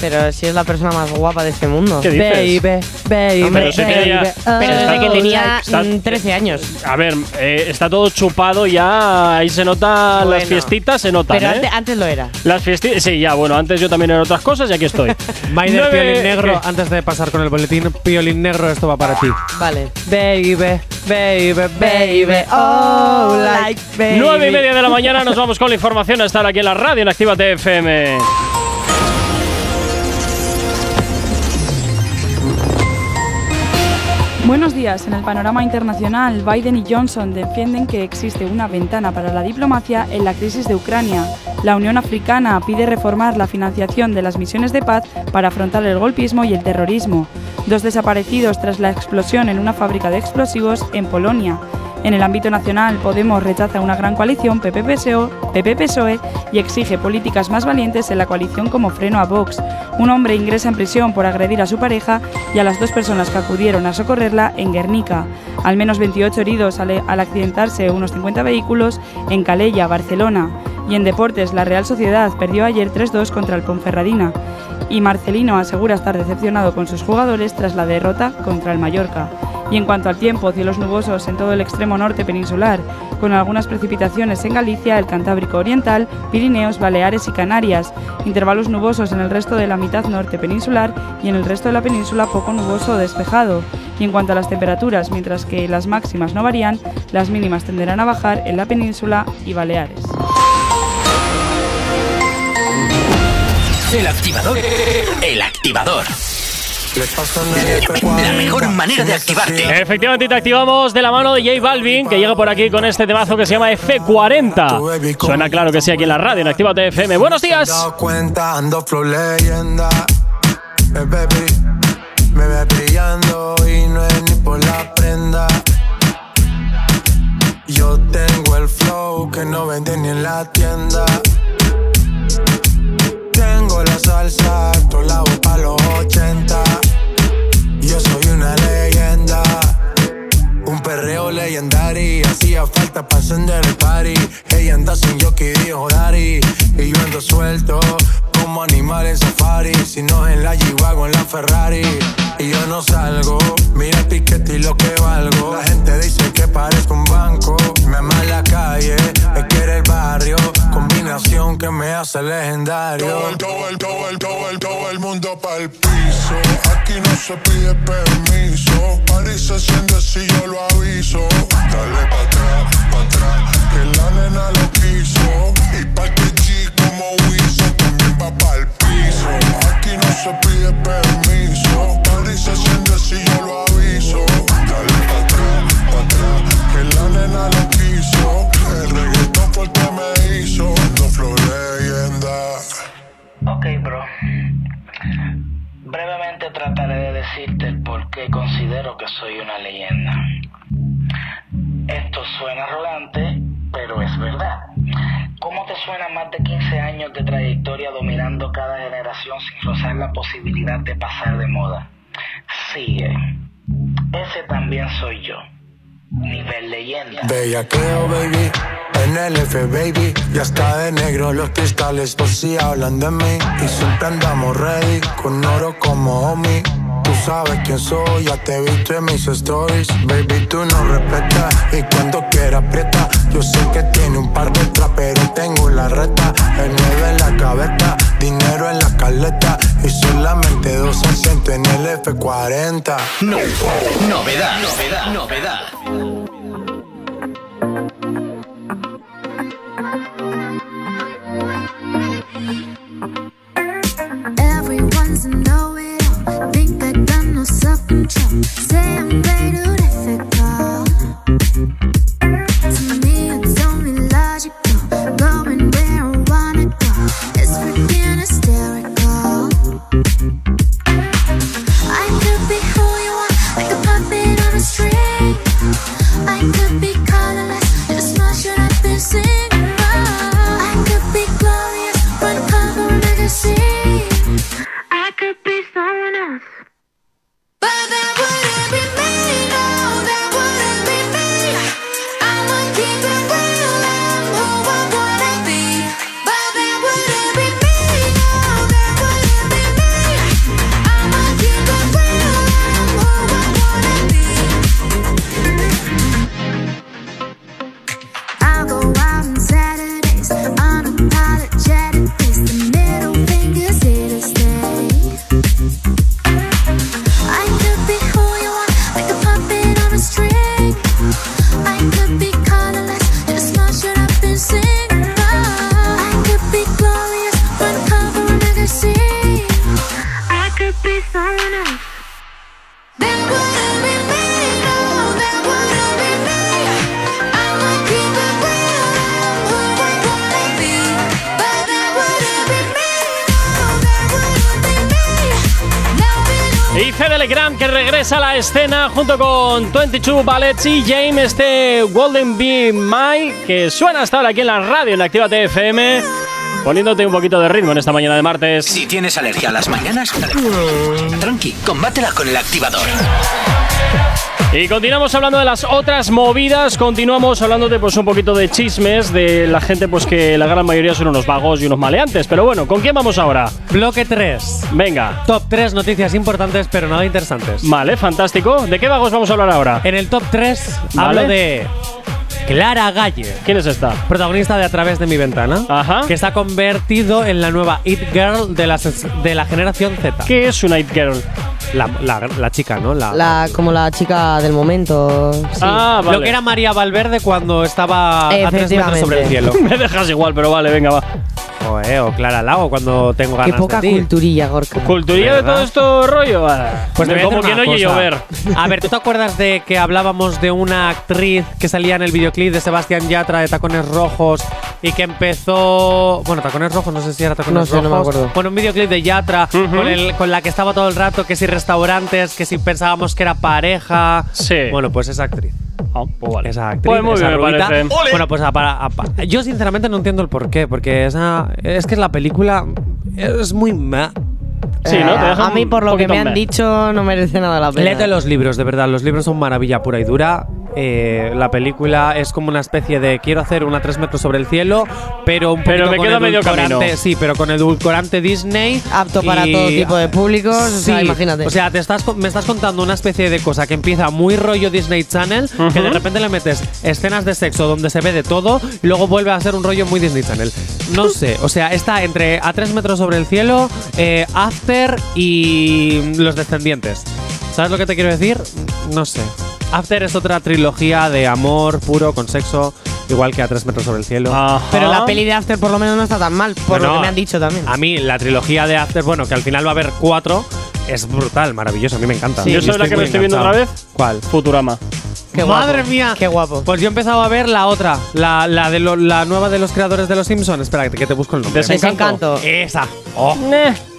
Pero si es la persona más guapa de este mundo. ¿Qué dices? Baby, baby, Pero tiene ya- Pero desde que tenía está- mm, 13 años. A ver, eh, está todo chupado ya. Ahí se nota Bueno. las fiestitas, se notan, Pero ¿eh? antes, antes lo era. Las fiestitas. Sí, ya, bueno, antes yo también era otras cosas y aquí estoy. Maider Nueve- Piolín Negro, ¿qué? antes de pasar con el boletín, Piolín Negro, esto va para ti. Vale. Baby, baby, baby, oh, like baby. Nueve y media de la mañana nos vamos con la información a estar aquí en la radio en Activa FM. Buenos días. En el panorama internacional, Biden y Johnson defienden que existe una ventana para la diplomacia en la crisis de Ucrania. La Unión Africana pide reformar la financiación de las misiones de paz para afrontar el golpismo y el terrorismo. Dos desaparecidos tras la explosión en una fábrica de explosivos en Polonia. En el ámbito nacional, Podemos rechaza una gran coalición PP-PSOE E, y exige políticas más valientes en la coalición como freno a Vox. Un hombre ingresa en prisión por agredir a su pareja y a las dos personas que acudieron a socorrerla en Guernica. Al menos 28 heridos al accidentarse unos 50 vehículos en Calella, Barcelona. Y en deportes, la Real Sociedad perdió ayer 3-2 contra el Ponferradina. Y Marcelino asegura estar decepcionado con sus jugadores tras la derrota contra el Mallorca. Y en cuanto al tiempo, cielos nubosos en todo el extremo norte peninsular, con algunas precipitaciones en Galicia, el Cantábrico Oriental, Pirineos, Baleares y Canarias, intervalos nubosos en el resto de la mitad norte peninsular y en el resto de la península poco nuboso o despejado. Y en cuanto a las temperaturas, mientras que las máximas no varían, las mínimas tenderán a bajar en la península y Baleares. El activador. El activador. La mejor manera de activarte. Efectivamente, te activamos de la mano de J Balvin, que llega por aquí con este temazo que se llama F40. Suena claro que sí aquí en la radio, en Actívate FM. ¡Buenos días! dado cuenta, ando flow leyenda. Me ve, bri- me ve brillando y no es ni por la prenda. que no venden ni en la tienda. Tengo la salsa, alto la pa' los 80. Perreo legendario, hacía falta para encender el party. Ella anda sin jockey, dijo Dari. Y yo ando suelto, como animal en safari. Si no es en la G-Wagon, en la Ferrari. Y yo no salgo, mira el piquete y lo que valgo. La gente dice que parezco un banco. Me ama la calle, me quiere el barrio. Que me hace legendario. Todo el, todo el, todo el, todo el, todo el mundo pa'l piso. Aquí no se pide permiso. París se enciende si yo lo aviso. Dale pa' atrás, pa' atrás, que la nena lo quiso. Y pa' que G como Wiso también va pa'l piso. Aquí no se pide permiso. París se enciende si yo lo aviso. Dale pa' atrás, pa' atrás, que la nena lo quiso. El fue el que me hizo. No flow leyenda. Ok, bro. Brevemente trataré de decirte el por qué considero que soy una leyenda. Esto suena arrogante, pero es verdad. ¿Cómo te suena más de 15 años de trayectoria dominando cada generación sin rozar la posibilidad de pasar de moda? Sigue. Ese también soy yo. Nivel leyenda. Bellaqueo, baby. NLF, baby. Ya está de negro los cristales, por si hablan de mí. Y siempre andamos ready, con oro como homie. Tú sabes quién soy, ya te he visto en mis stories. Baby, tú no respetas y cuando quieras aprieta. Yo sé que tiene un par de pero tengo la reta. El 9 en la cabeza, dinero en la caleta. Y solamente dos asientos en el F40. No, novedad, novedad, novedad. Everyone's a know-it-all. Think I got no self-control. Say I'm way too I could be colorless, just not sure I've been junto con 22 Ballets y James, este Golden Bee My, que suena hasta ahora aquí en la radio en Activa TFM, poniéndote un poquito de ritmo en esta mañana de martes. Si tienes alergia a las mañanas, tranqui, combátela con el activador. Y continuamos hablando de las otras movidas, continuamos hablando de pues un poquito de chismes de la gente pues que la gran mayoría son unos vagos y unos maleantes, pero bueno, ¿con quién vamos ahora? Bloque 3. Venga. Top 3 noticias importantes pero nada interesantes. Vale, fantástico. ¿De qué vagos vamos a hablar ahora? En el top 3 Vale. hablo de Clara Galle. ¿Quién es esta? Protagonista de A través de mi ventana. Ajá. Que está convertido en la nueva It Girl de la, de la generación Z. ¿Qué es una It Girl? La, la- la chica, ¿no? La, La, como la chica del momento. sí. Ah, vale. Lo que era María Valverde cuando estaba a tres metros sobre el cielo. Me dejas igual, pero vale, venga, va. Joder, o Clara Lago cuando tengo Qué ganas poca de ti. culturilla, Gorka. ¿Culturilla de ¿Verdad? todo esto rollo? Ah, Pues te voy a como decir que no una oye cosa. llover. A ver, ¿tú te acuerdas de que hablábamos de una actriz que salía en el videoclip de Sebastián Yatra de tacones rojos y que empezó. Bueno, Tacones Rojos, no sé si era Tacones No sé, Rojos. no me acuerdo. Bueno, un videoclip de Yatra con, el- con la que estaba todo el rato, que si restaurantes, que si pensábamos que era pareja. Sí. Bueno, pues esa actriz. Ah, pues vale. Esa actriz. Pues muy esa bien, me. Bueno, pues a- para- a- yo sinceramente no entiendo el porqué, porque esa, es que la película es muy. meh. Sí, ¿no? Te Eh, deja a mí, por lo que me han dicho, no merece nada la pena. Léete los libros, de verdad. Los libros son maravilla pura y dura. Eh, la película es como una especie de quiero hacer una 3 metros sobre el cielo, pero un Pero me con queda medio edulcorante- camino. Sí, pero con edulcorante Disney. Apto para y- todo tipo de públicos. o sea, Sí, imagínate. O sea, te estás, me estás contando una especie de cosa que empieza muy rollo Disney Channel, que de repente le metes escenas de sexo donde se ve de todo, y luego vuelve a ser un rollo muy Disney Channel. No sé, o sea, está entre A 3 metros sobre el cielo, eh, After y Los Descendientes. ¿Sabes lo que te quiero decir? No sé. After es otra trilogía de amor puro con sexo, igual que A 3 metros sobre el cielo. Pero la peli de After por lo menos no está tan mal, por Bueno, lo que me han dicho también. A mí la trilogía de After, bueno, que al final va a haber cuatro, es brutal, maravilloso, a mí me encanta. ¿Yo sabes la que me estoy viendo otra vez? ¿Cuál? Futurama. Qué ¡Madre guapo. mía! Qué guapo. Pues yo he empezado a ver la otra, la, la de lo- la nueva de los creadores de los Simpsons. Espera, que te busco el nombre. Desencanto. Esa. Oh,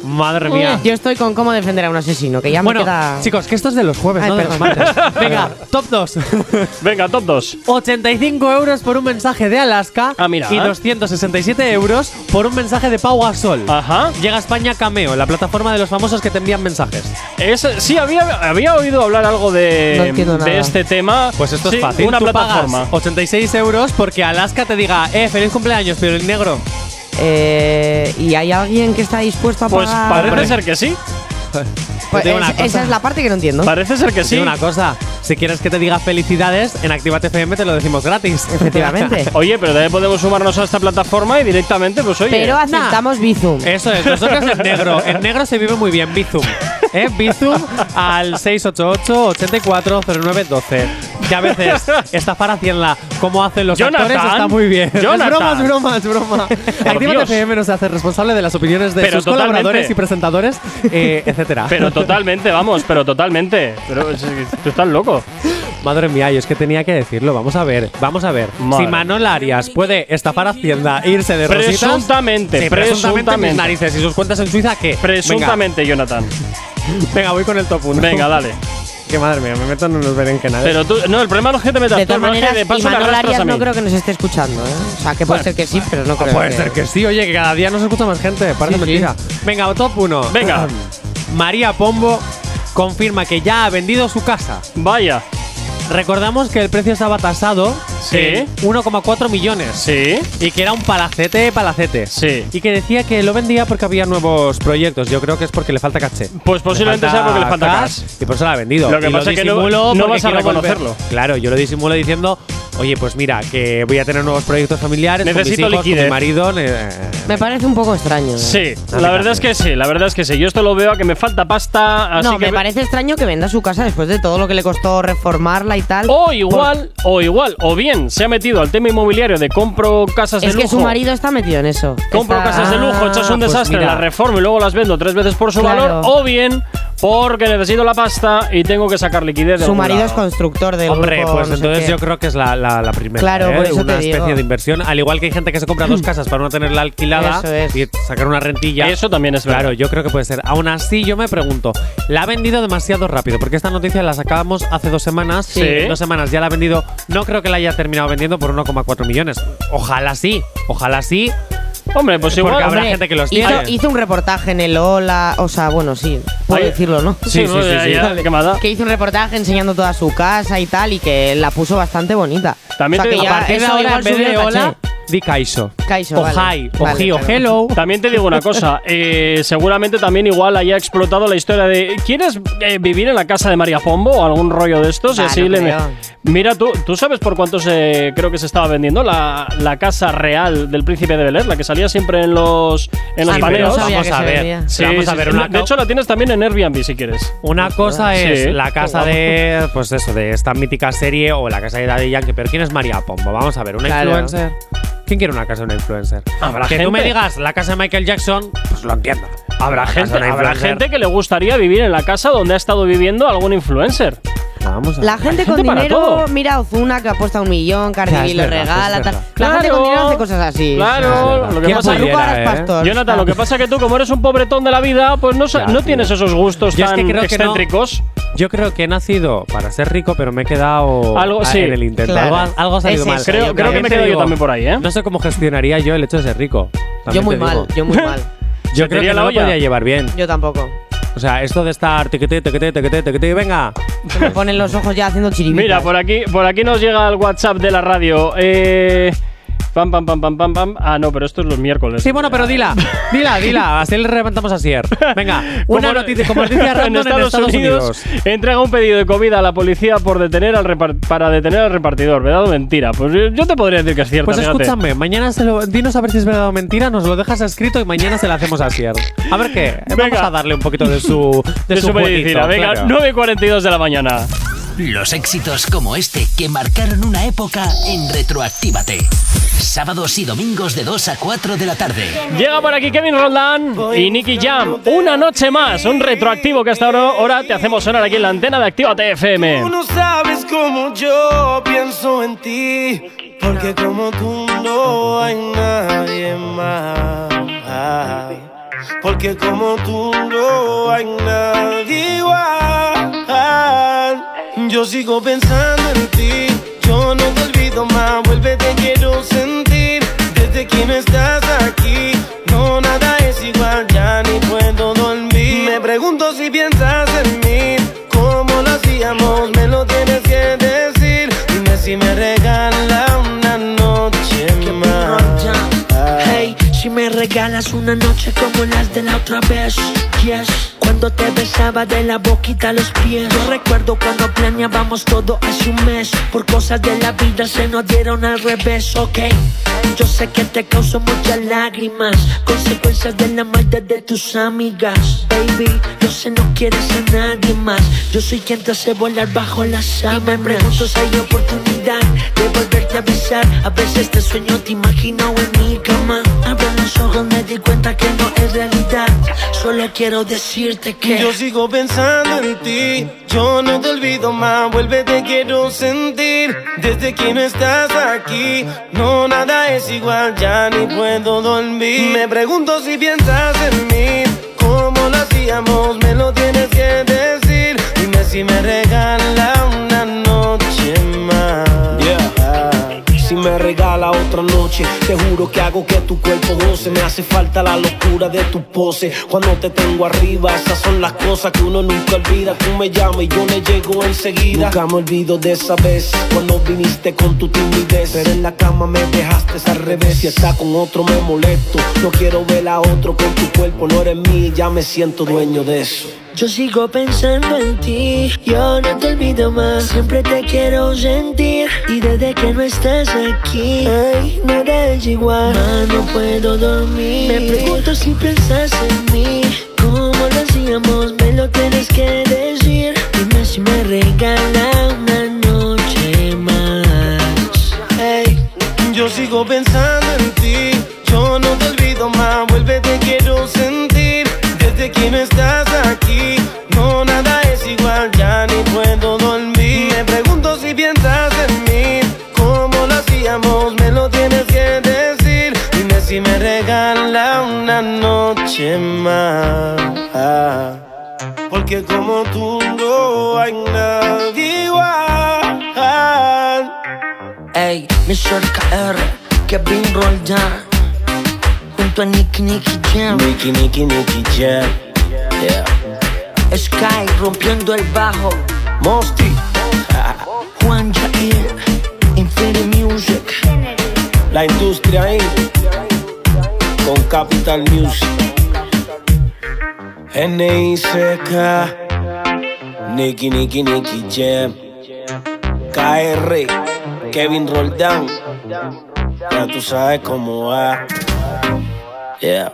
madre mía. Yo estoy con cómo defender a un asesino, que ya Bueno, me queda. chicos, que esto es de los jueves, Ay, no de los martes. Venga, top 2. Venga, top 2. 85 euros por un mensaje de Alaska Ah, mira. y 267 euros por un mensaje de Pau Gasol. Ajá. Llega a España Cameo, la plataforma de los famosos que te envían mensajes. Es, sí, había, había oído hablar algo de, No de este tema. Pues esto Sí, es fácil. Una Tú plataforma. pagas 86 euros porque Alaska te diga, eh, feliz cumpleaños, pero en negro. Eh, ¿Y hay alguien que está dispuesto a Pues pagar? parece Hombre. ser que sí. Pues es- esa es la parte que no entiendo. Parece ser que sí. una cosa, si quieres que te diga felicidades, en Activate FM te lo decimos gratis. Efectivamente. Oye, pero también podemos sumarnos a esta plataforma y directamente, pues oye. Pero aceptamos Bizum. Eso es, nosotros en negro. En negro se vive muy bien, Bizum. ¿Eh? Bizum al 688-840912. Que a veces estafar a Hacienda como hacen los Jonathan. actores está muy bien. Jonathan. Es broma, es broma, es broma. Activate Dios. FM nos hace responsable de las opiniones de Pero sus totalmente. colaboradores y presentadores, eh, etcétera. Pero totalmente, vamos, pero totalmente. Pero es- es- tú estás loco. Madre mía, yo es que tenía que decirlo. Vamos a ver, vamos a ver. Madre. Si Manuel Arias puede estafar a Hacienda e irse de rositas. Presuntamente, Sí, presuntamente, mis narices y sus cuentas en Suiza, ¿qué? Presuntamente, Jonathan. Venga, venga, voy con el top 1. Venga, dale. Que madre mía, me meto en unos berenjenales. Pero tú, no, el problema no es que te metas De tú, todas el problema es maneras, que de paso Imanol Arias a mí. no creo que nos esté escuchando, ¿eh? O sea, que puede Bueno. ser que sí, pero no Ah, creo puede que... ser que sí, oye, que cada día nos escucha más gente. Parece Sí, sí. mentira. Venga, top 1. Venga. María Pombo confirma que ya ha vendido su casa. Vaya. Recordamos que el precio estaba tasado Sí. en 1,4 millones. Sí. Y que era un palacete, palacete. Sí. Y que decía que lo vendía porque había nuevos proyectos. Yo creo que es porque le falta caché. Pues posiblemente sea porque le falta cash. Y por eso lo ha vendido. Lo que Y pasa es que no- disimulo no vas a volver- reconocerlo. Claro, yo lo disimulo diciendo, oye, pues mira, que voy a tener nuevos proyectos familiares. Necesito con mis hijos, liquidez. Con mi marido. eh, Me parece un poco extraño. ¿eh? Sí, la verdad es que sí, la verdad es que sí. Yo esto lo veo a que me falta pasta, así no, que me parece extraño que venda su casa después de todo lo que le costó reformarla y tal. O igual, o igual, o bien se ha metido al tema inmobiliario de compro casas de es lujo. que su marido está metido en eso. Compro Está- casas de lujo, echas un pues desastre, las reformo y luego las vendo tres veces por su Claro. valor. O bien porque necesito la pasta y tengo que sacar liquidez de Su marido lado. es constructor del Hombre, grupo, pues no entonces yo creo que es la, la, la primera. Claro, ¿eh? por eso Una te especie digo. de inversión. Al igual que hay gente que se compra dos casas para no tenerla alquilada es. y sacar una rentilla. Eso también es Claro, verdad. yo creo que puede ser. Aún así, yo me pregunto, ¿la ha vendido demasiado rápido? Porque esta noticia la sacábamos hace dos semanas. Sí. Dos semanas ya la ha vendido. No creo que la haya terminado vendiendo por 1,4 millones. Ojalá sí. Ojalá sí. Hombre, pues Porque igual. habrá Hombre, gente que los hizo, tiene. hizo un reportaje en el Hola, o sea, bueno, sí, puedo Ay. decirlo, ¿no? Sí, Sí, sí, sí, ¿qué más? Que hizo un reportaje enseñando toda su casa y tal, y que la puso bastante bonita. También o sea, te que digo, A partir de ahora, en vez de hola, di Kaiso. Kaiso, o vale. hi, o Vale, hi, o claro. hello. También te digo una cosa, eh, seguramente también igual haya explotado la historia de ¿quieres eh, vivir en la casa de María Pombo o algún rollo de estos? Y Ah, así no le-. Mira, tú, ¿tú sabes por cuánto se, creo que se estaba vendiendo la, la casa real del príncipe de Bel Air, la que salía siempre en los, en los Sí, paneos? no Vamos a ver. Sí, vamos a ver sí. una De hecho, la tienes también en Airbnb si quieres. Una cosa Sí, es la casa de, pues eso, de esta mítica serie o la casa de Daddy Yankee, pero ¿quién es María Pombo? Vamos a ver, una Claro. influencer. ¿Quién quiere una casa de una influencer? Habrá que tú gente. me digas la casa de Michael Jackson, pues lo entiendo. Habrá gente, habrá gente que le gustaría vivir en la casa donde ha estado viviendo algún influencer. Vamos a La gente, con dinero todo. mira a Ozuna que apuesta un millón, Cardi B es lo regala. es tal. verdad. La gente con Claro. dinero hace cosas así. Claro, lo que ¿Quién pasa es eh? pastor. Jonathan, lo que pasa es que tú, como eres un pobretón de la vida, pues no, Ya, no tienes esos gustos Yo es tan que creo que no. excéntricos. Yo creo que he nacido para ser rico, pero me he quedado Algo- sí. en el intento. Claro. Algo, algo ha salido Es mal. eso, Creo, creo que me quedo yo también por ahí, ¿eh? No sé cómo gestionaría yo el hecho de ser rico. Yo muy mal, yo muy mal. Yo ¿Se te creo que no lo podría llevar bien. Yo tampoco. O sea, esto de estar tequete, tequete, tequete, tequete, venga. Se me ponen los ojos ya haciendo chiribitas. Mira, por aquí, por aquí nos llega el WhatsApp de la radio. Eh, pam, pam, pam, pam, pam, pam. Ah, no, pero esto es los miércoles. Sí, bueno, pero dila, dila, dila. Así le reventamos a Sier. Venga, una noticia, como noticia random en Estados, Unidos. entrega un pedido de comida a la policía por detener al para detener al repartidor. ¿Verdad o mentira? Pues yo, te podría decir que es cierto. Pues escúchame, mañana se lo, dinos a ver si es verdad o mentira, nos lo dejas escrito y mañana se lo hacemos a Sier. A ver qué, vamos Venga. a darle un poquito de su de, De su su medicina. Venga, claro. 9.42 de la mañana. Los éxitos como este que marcaron una época en Retroactívate. Sábados y domingos de 2 a 4 de la tarde. Llega por aquí Kevin Roldán y Nicky Jam. Una noche más, un retroactivo que hasta ahora, ahora te hacemos sonar aquí en la antena de Actívate FM. Tú no sabes cómo yo pienso en ti, porque como tú no hay nadie más. Porque como tú no hay nadie igual. Yo sigo pensando en ti, yo no te olvido más, vuelve te quiero sentir. Desde que no estás aquí, no nada es igual, ya ni puedo dormir. Me pregunto si piensas en mí, regalas una noche como las de la otra vez, yes. Cuando te besaba de la boquita a los pies. Yo recuerdo cuando planeábamos todo hace un mes. Por cosas de la vida se nos dieron al revés, ok. Yo sé que te causó muchas lágrimas. Consecuencias de la maldad de tus amigas. Baby, yo sé no quieres a nadie más. Yo soy quien te hace volar bajo las sábanas. Y me pregunto si hay oportunidad de volverte a besar. A veces te sueño, te imagino en mi cama. Los ojos, me di cuenta que no es realidad. Solo quiero decirte que Yo sigo pensando en ti, yo no te olvido más, vuelve te quiero sentir. Desde que no estás aquí, no nada es igual, ya ni puedo dormir. Me pregunto si piensas en mí, cómo lo hacíamos, me lo tienes que decir. Dime si me regala una noche Si me regala otra noche, te juro que hago que tu cuerpo goce. Me hace falta la locura de tu pose. Cuando te tengo arriba, esas son las cosas que uno nunca olvida. Tú me llamas y yo le llego enseguida. Nunca me olvido de esa vez, cuando viniste con tu timidez. Pero en la cama me dejaste al revés. Si está con otro me molesto. No quiero ver a otro con tu cuerpo, no eres mío, ya me siento dueño de eso. Yo sigo pensando en ti, yo no te olvido más, siempre te quiero sentir y desde que no estás aquí, ay, nada es igual, no puedo dormir. Me pregunto si piensas en mí, cómo lo hacíamos, me lo tienes que decir. Dime si me regala una noche más. Hey, yo sigo pensando Que no estás aquí, no nada es igual, ya ni puedo dormir. Me pregunto si piensas en mí, cómo lo hacíamos, me lo tienes que decir. Dime si me regala una noche más. Porque como tú no hay nadie igual. Ey, Mr. KR, Kevin Roldán, junto a Nicky Nicky Jam. Nicky, Nicky, Nicky Jam. Yeah. Sky rompiendo el bajo. Mosty. Juan Jair, Infinity Music. La industria ahí. Con Capital Music. N.I.C.K. Nicky, Nicky, Nicky Jam. KR. Kevin Roldán. Ya tú sabes cómo va. Yeah.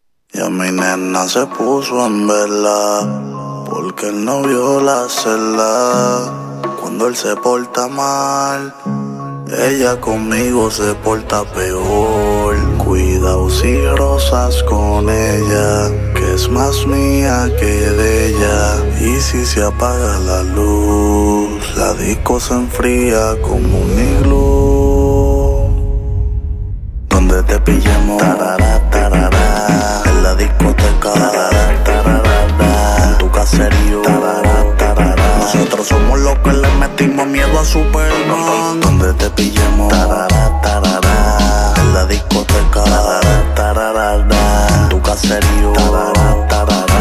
Y a mi nena se puso en vela porque él no vio la celda. Cuando él se porta mal, ella conmigo se porta peor. Cuidado si rosas con ella, que es más mía que de ella. Y si se apaga la luz, la disco se enfría como un iglú. Donde te pillemos, tarara, tarara, en la discoteca, en tu caserío. Nosotros somos los que le metimos miedo a Superman. Donde te pillemos, en la discoteca, en tu caserío.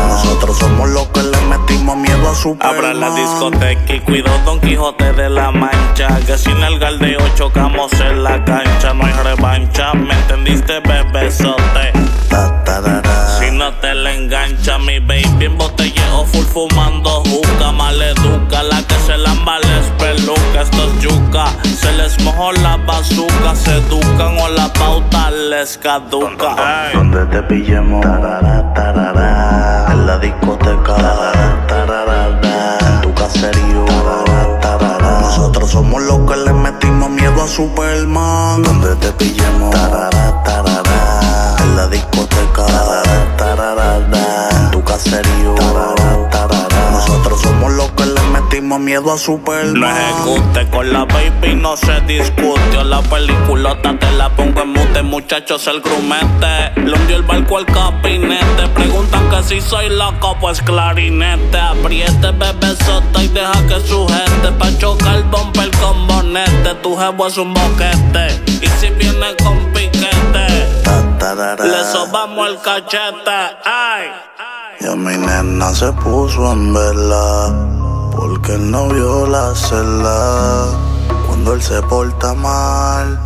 Nosotros somos los que le metimos miedo a Superman. Abra la discoteca y cuido Don Quijote de la Mancha. Que sin el galdeo chocamos en la cancha. No hay revancha, ¿me entendiste, bebesote? Si no te le engancha, mi baby en botelleo full fumando juca. Maleduca, la que se lamba les peluca. Esto es yuca, se les mojó la bazuca. Se educan o la pauta les caduca. Ey. Donde te pillemos, tarara, tarara, en la discoteca, tarara, tarara, en tu caserío, tarara, tarara. Nosotros somos los que le metimos miedo a Superman. Donde te pillemos, tarara, tarara, la discoteca, en tu caserío. Nosotros somos los que le metimos miedo a Superman. Lo ejecute con la baby, no se discute. La peliculota te la pongo en mute, muchachos, el grumete. Le el barco al capinete. Preguntan que si soy loco, pues clarinete. Apriete, bebé sota y deja que sujete. Pa' chocar el bumper con bonete. Tu jevo es un boquete. Y si viene con le sobamos el cachete. Ay. Y a mi nena se puso en vela porque él no vio la celda. Cuando él se porta mal,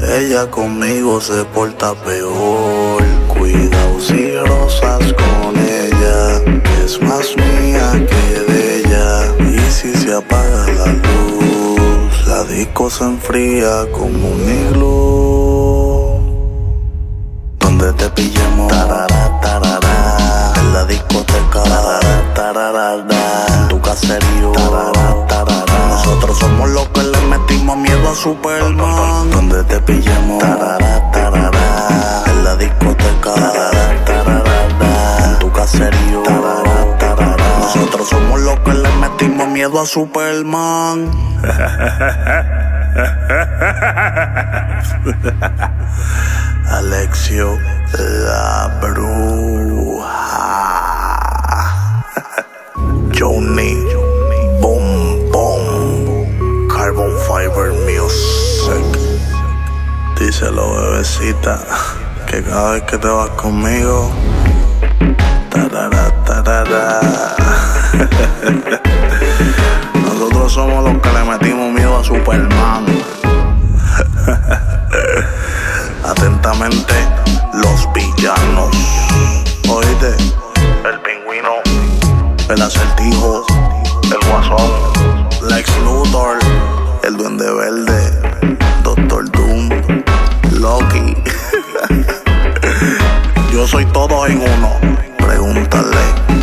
ella conmigo se porta peor. Cuidado si rosas con ella, es más mía que de ella. Y si se apaga la luz, la disco se enfría como un iglú. Pillemos, tarara, en la discoteca, en tu caserío. Nosotros somos los que le metimos miedo a Superman. Donde te pillemos, tarara, tarara, en la discoteca, en tu caserío. Nosotros somos los que le metimos miedo a Superman. Alexio la bruja. Johnny Boom Boom Carbon Fiber Music. Díselo, bebecita, que cada vez que te vas conmigo, tarara, tarara. Nosotros somos los que le metimos miedo a Superman. Atentamente, los villanos. Oíste, el pingüino, el acertijo, el guasón, Lex Luthor, el duende verde, Doctor Doom, Loki. Yo soy todo en uno. Pregúntale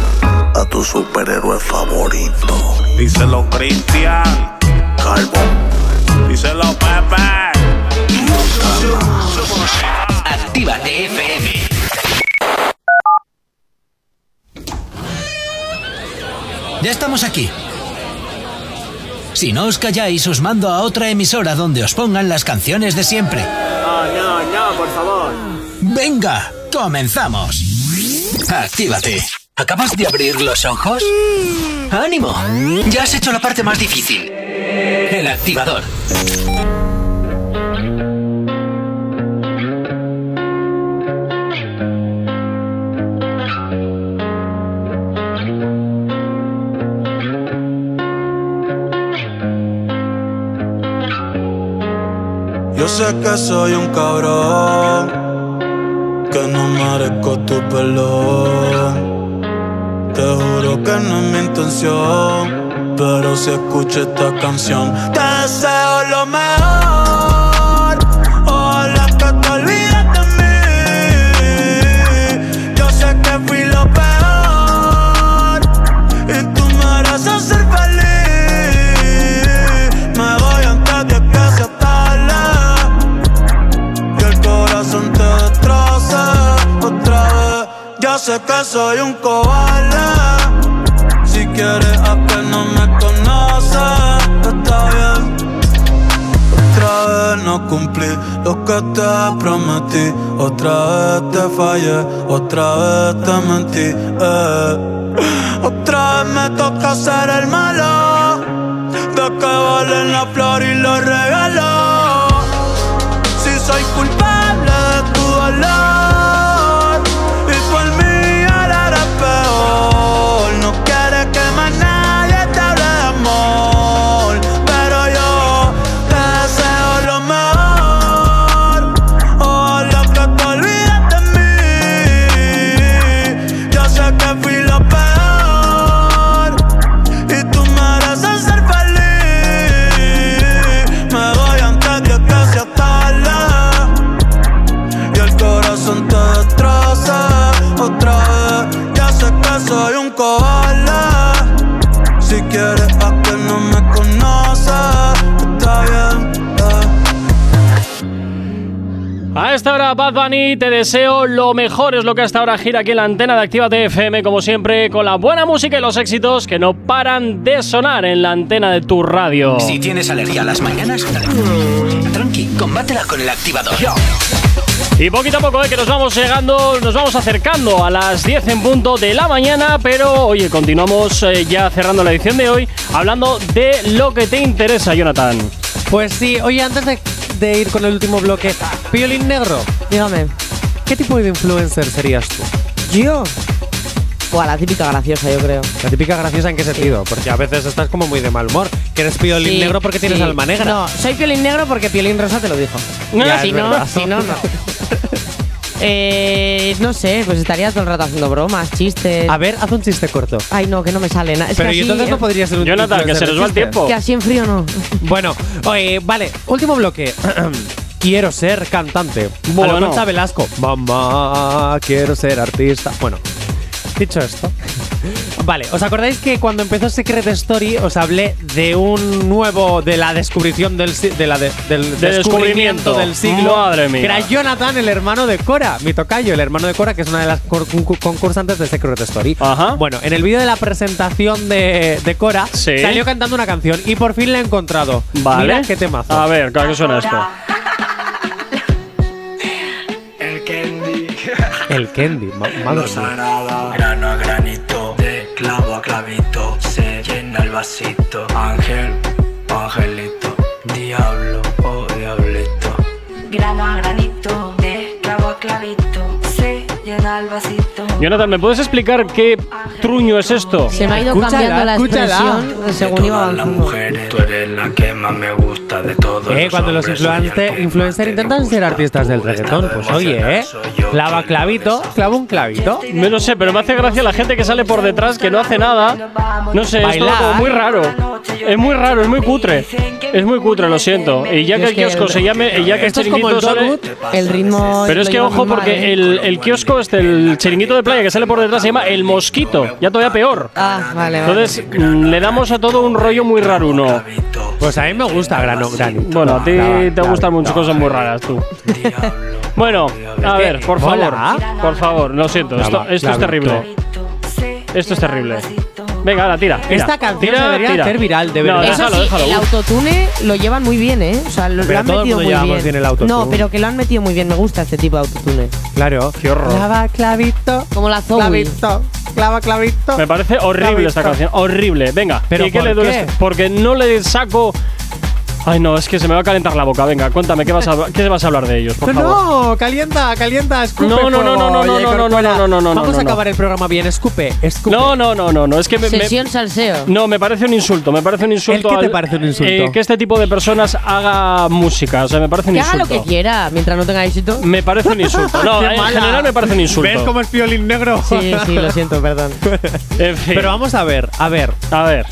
tu superhéroe favorito. Díselo, Cristian. Carbon. Díselo, Pepe. Actívate FM. Ya estamos aquí. Si no os calláis, os mando a otra emisora donde os pongan las canciones de siempre. No, no, no, por favor. Venga, comenzamos. Actívate. ¿Acabas de abrir los ojos? Mm. ¡Ánimo! Ya has hecho la parte más difícil. El activador. Yo sé que soy un cabrón, que no merezco tu perdón te juro que no es mi intención, pero si escucho esta canción, te deseo lo mejor. Ojalá que te olvides de mí. Yo sé que fui lo peor y tú mereces ser feliz. Me voy antes de que se tarde y el corazón te destroce otra vez. Yo sé que soy un cobarde. Lo que te prometí. Otra vez te fallé, otra vez te mentí. eh. Otra vez me toca ser el malo. De que valen la flor y los regalos. Si soy culpable de tu dolor Bunny, te deseo lo mejor. Es lo que hasta ahora gira aquí en la antena de Activa FM, como siempre, con la buena música y los éxitos que no paran de sonar en la antena de tu radio. Si tienes alergia a las mañanas, tranqui, combátela con el activador. Y poquito a poco, eh, que nos vamos llegando, nos vamos acercando a las 10 en punto de la mañana, pero oye, continuamos eh, ya cerrando la edición de hoy, hablando de lo que te interesa, Jonathan. Pues sí, oye, antes de, de ir con el último bloque, Piolín Negro, Dígame. ¿qué tipo de influencer serías tú? ¿Yo? Buah, la típica graciosa, yo creo. La típica graciosa en qué sentido, porque a veces estás como muy de mal humor. Que eres Piolín Sí, Negro porque tienes sí. alma negra. No, soy Piolín Negro porque Piolín Rosa te lo dijo. Ya, si, no, verdad. si no, no. Eh, no sé, pues estaría todo el rato haciendo bromas, chistes. A ver, haz un chiste corto. Ay, no, que no me sale nada. Es Pero que y así, entonces no eh, podría ser un Jonathan, que se nos va el tiempo. Que así en frío no. Bueno, oye, vale, último bloque. quiero ser cantante. Bueno. A lo Concha Velasco. Mamá, quiero ser artista. Bueno, dicho esto. Vale, ¿os acordáis que cuando empezó Secret Story os hablé de un nuevo, de la descubrición del, si- de la de- del De descubrimiento. del siglo? Madre mía. Que era Jonathan, el hermano de Cora, mi tocayo, el hermano de Cora, que es una de las cor- concursantes de Secret Story. Ajá. Bueno, en el vídeo de la presentación de, de Cora, Sí. salió cantando una canción y por fin la he encontrado. Vale. Mira qué temazo. A ver, ¿a qué suena esto? El candy. El Candy, ma- madre Lo mía. sagrado, grano a llena el vasito. Ángel, angelito, diablo, oh diablito. Grano a granito, de clavo a clavito, se llena el vasito. Jonathan, ¿me puedes explicar qué truño es esto? Se me ha ido Escúchala, cambiando la escúchala. expresión según iba avanzando. mujeres, tú eres la que más me gusta de todos. Eh, cuando los influencer, influencer intentan ser artistas del reggaetón, pues oye, eh. Clava clavito, clava un clavito. No, no sé, pero me hace gracia la gente que sale por detrás que no hace nada. No sé, es todo como muy raro. Es muy raro, es muy cutre. Es muy cutre, lo siento. Y ya que el que kiosco el- se llame, y ya que el Esto es como el chiringuito sale. El ritmo. Pero es lo que ojo, porque el, el kiosco, este, el chiringuito de playa que sale por detrás se llama El Mosquito. Ya todavía peor. Ah, vale, vale. Entonces, mm, le damos a todo un rollo muy raro, uno. Pues a mí me gusta grano, granito. Bueno, a ti te gustan muchas cosas muy raras, tú. Bueno, a ver, por favor. Por favor, lo siento. Esto, es terrible. Esto es terrible. Venga, ahora tira. tira. Esta canción Tira, debería tira. hacer viral, de No, verdad. Eso déjalo, sí, déjalo. el autotune lo llevan muy bien, ¿eh? O sea, lo, lo han todo el metido mundo muy llevamos bien. bien el autotune. No, pero que lo han metido muy bien. Me gusta este tipo de autotune. Claro. Qué horror. Clava clavito, Como la Zoe. clavito, clava clavito. Me parece horrible Clavito. esta canción. Horrible. Venga, ¿Pero ¿y qué le duele? Porque no le saco Ay, no, es que se me va a calentar la boca. Venga, cuéntame, ¿qué vas a, qué vas a hablar de ellos, por favor? No, calienta, calienta, escupe. No, no, no, no, no, no, no, no, no, no, no, no, Vamos no, a no. acabar el programa bien, escupe, escupe. No, no, no, no, no, es que me, Sesión salseo. no, me parece un insulto, me parece un insulto. ¿El qué te parece un insulto? eh, que este tipo de personas haga música, o sea, me parece un Que haga insulto. lo que quiera, mientras no tenga éxito. Me parece un insulto. No, en general me parece un insulto. ¿Ves cómo es violín negro? Sí, sí, lo siento, perdón. En fin. Pero vamos a ver, a ver. A ver.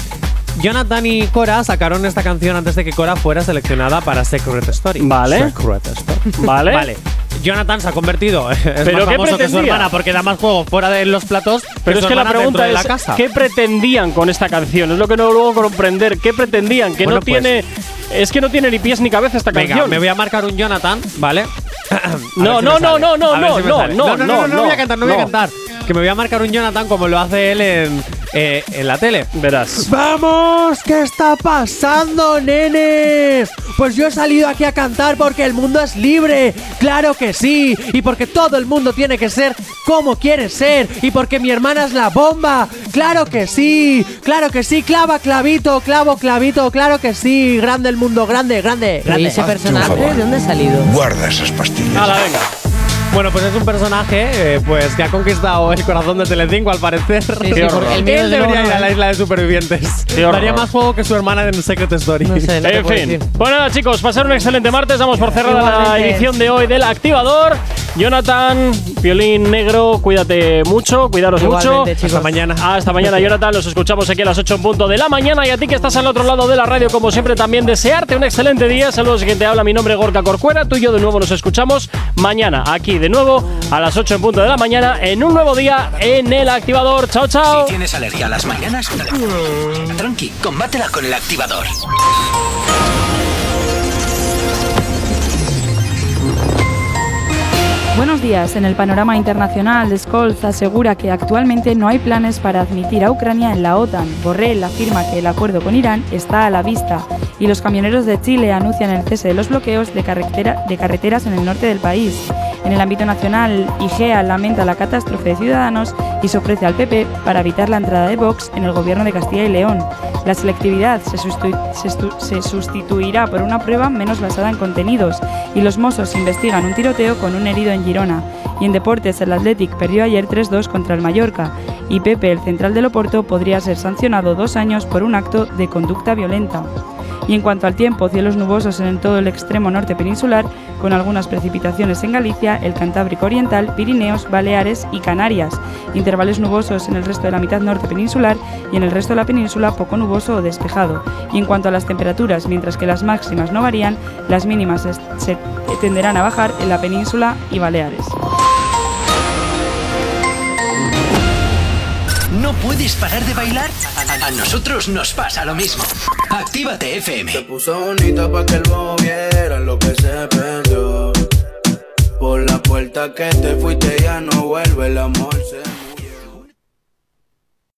Jonathan y Cora sacaron esta canción antes de que Cora fuera seleccionada para Secret Story. Vale. Secret Story. Vale. Vale. Jonathan se ha convertido, es ¿Pero más qué famoso que su hermana porque da más juego fuera de los platos. Pero su es que la pregunta es, la casa. ¿qué pretendían con esta canción? Es lo que no logro comprender. ¿Qué pretendían? Que Bueno, no pues- tiene... Es que no tiene ni pies ni cabeza esta Venga, canción. me voy a marcar un Jonathan, ¿vale? A No, ver si no, me no, sale. no, no, A ver no, si me no, sale. no, no, no, no, no voy a cantar, no voy a no. cantar. Que me voy a marcar un Jonathan como lo hace él en, eh, en la tele. Verás. ¡Vamos! ¿Qué está pasando, nenes? Pues yo he salido aquí a cantar porque el mundo es libre. ¡Claro que sí! Y porque todo el mundo tiene que ser como quiere ser. Y porque mi hermana es la bomba. ¡Claro que sí! ¡Claro que sí! ¡Clava, clavito! ¡Clavo, clavito! ¡Claro que sí! ¡Grande el mundo! ¡Grande, grande! ¿Y grande. ese personaje de dónde ha salido? Guarda esas pastillas. Hala, venga. Bueno, pues es un personaje eh, pues que ha conquistado el corazón de Telecinco al parecer. sí, porque el miedo Él de debería ir a la isla de supervivientes. Daría más juego que su hermana en Secret Story. No sé, no te En fin. decir. Pues nada, chicos, pasar un excelente martes. Damos por cerrada la edición de hoy del Activador. Jonathan, violín negro, cuídate mucho, cuidaros mucho. Chicos. Hasta mañana. Hasta mañana, Jonathan. Los escuchamos aquí a las 8 en punto de la mañana. Y a ti que estás al otro lado de la radio, como siempre, también desearte un excelente día. Saludos, quien te habla. Mi nombre es Gorka Corcuera. Tú y yo de nuevo nos escuchamos mañana, aquí de nuevo a las 8 en punto de la mañana, en un nuevo día en el activador. Chao, chao. Si tienes alergia a las mañanas, tranqui, combátela con el activador. Buenos días. En el panorama internacional, Scholz asegura que actualmente no hay planes para admitir a Ucrania en la OTAN. Borrell afirma que el acuerdo con Irán está a la vista y los camioneros de Chile anuncian el cese de los bloqueos de, carretera- de carreteras en el norte del país. En el ámbito nacional, IGEA lamenta la catástrofe de Ciudadanos y se ofrece al PP para evitar la entrada de Vox en el gobierno de Castilla y León. La selectividad se, sustituirá por una prueba menos basada en contenidos y los Mossos investigan un tiroteo con un herido en Girona. Y en deportes, el Athletic perdió ayer 3-2 contra el Mallorca y Pepe, el central del Oporto, podría ser sancionado dos años por un acto de conducta violenta. Y en cuanto al tiempo, cielos nubosos en todo el extremo norte peninsular, con algunas precipitaciones en Galicia, el Cantábrico Oriental, Pirineos, Baleares y Canarias. Intervalos nubosos en el resto de la mitad norte peninsular y en el resto de la península poco nuboso o despejado. Y en cuanto a las temperaturas, mientras que las máximas no varían, las mínimas se tenderán a bajar en la península y Baleares. ¿No puedes parar de bailar? A, nosotros nos pasa lo mismo. Actívate FM. Se puso bonita pa' que el bobo viera lo que se perdió. Por la puerta que te fuiste ya no vuelve el amor.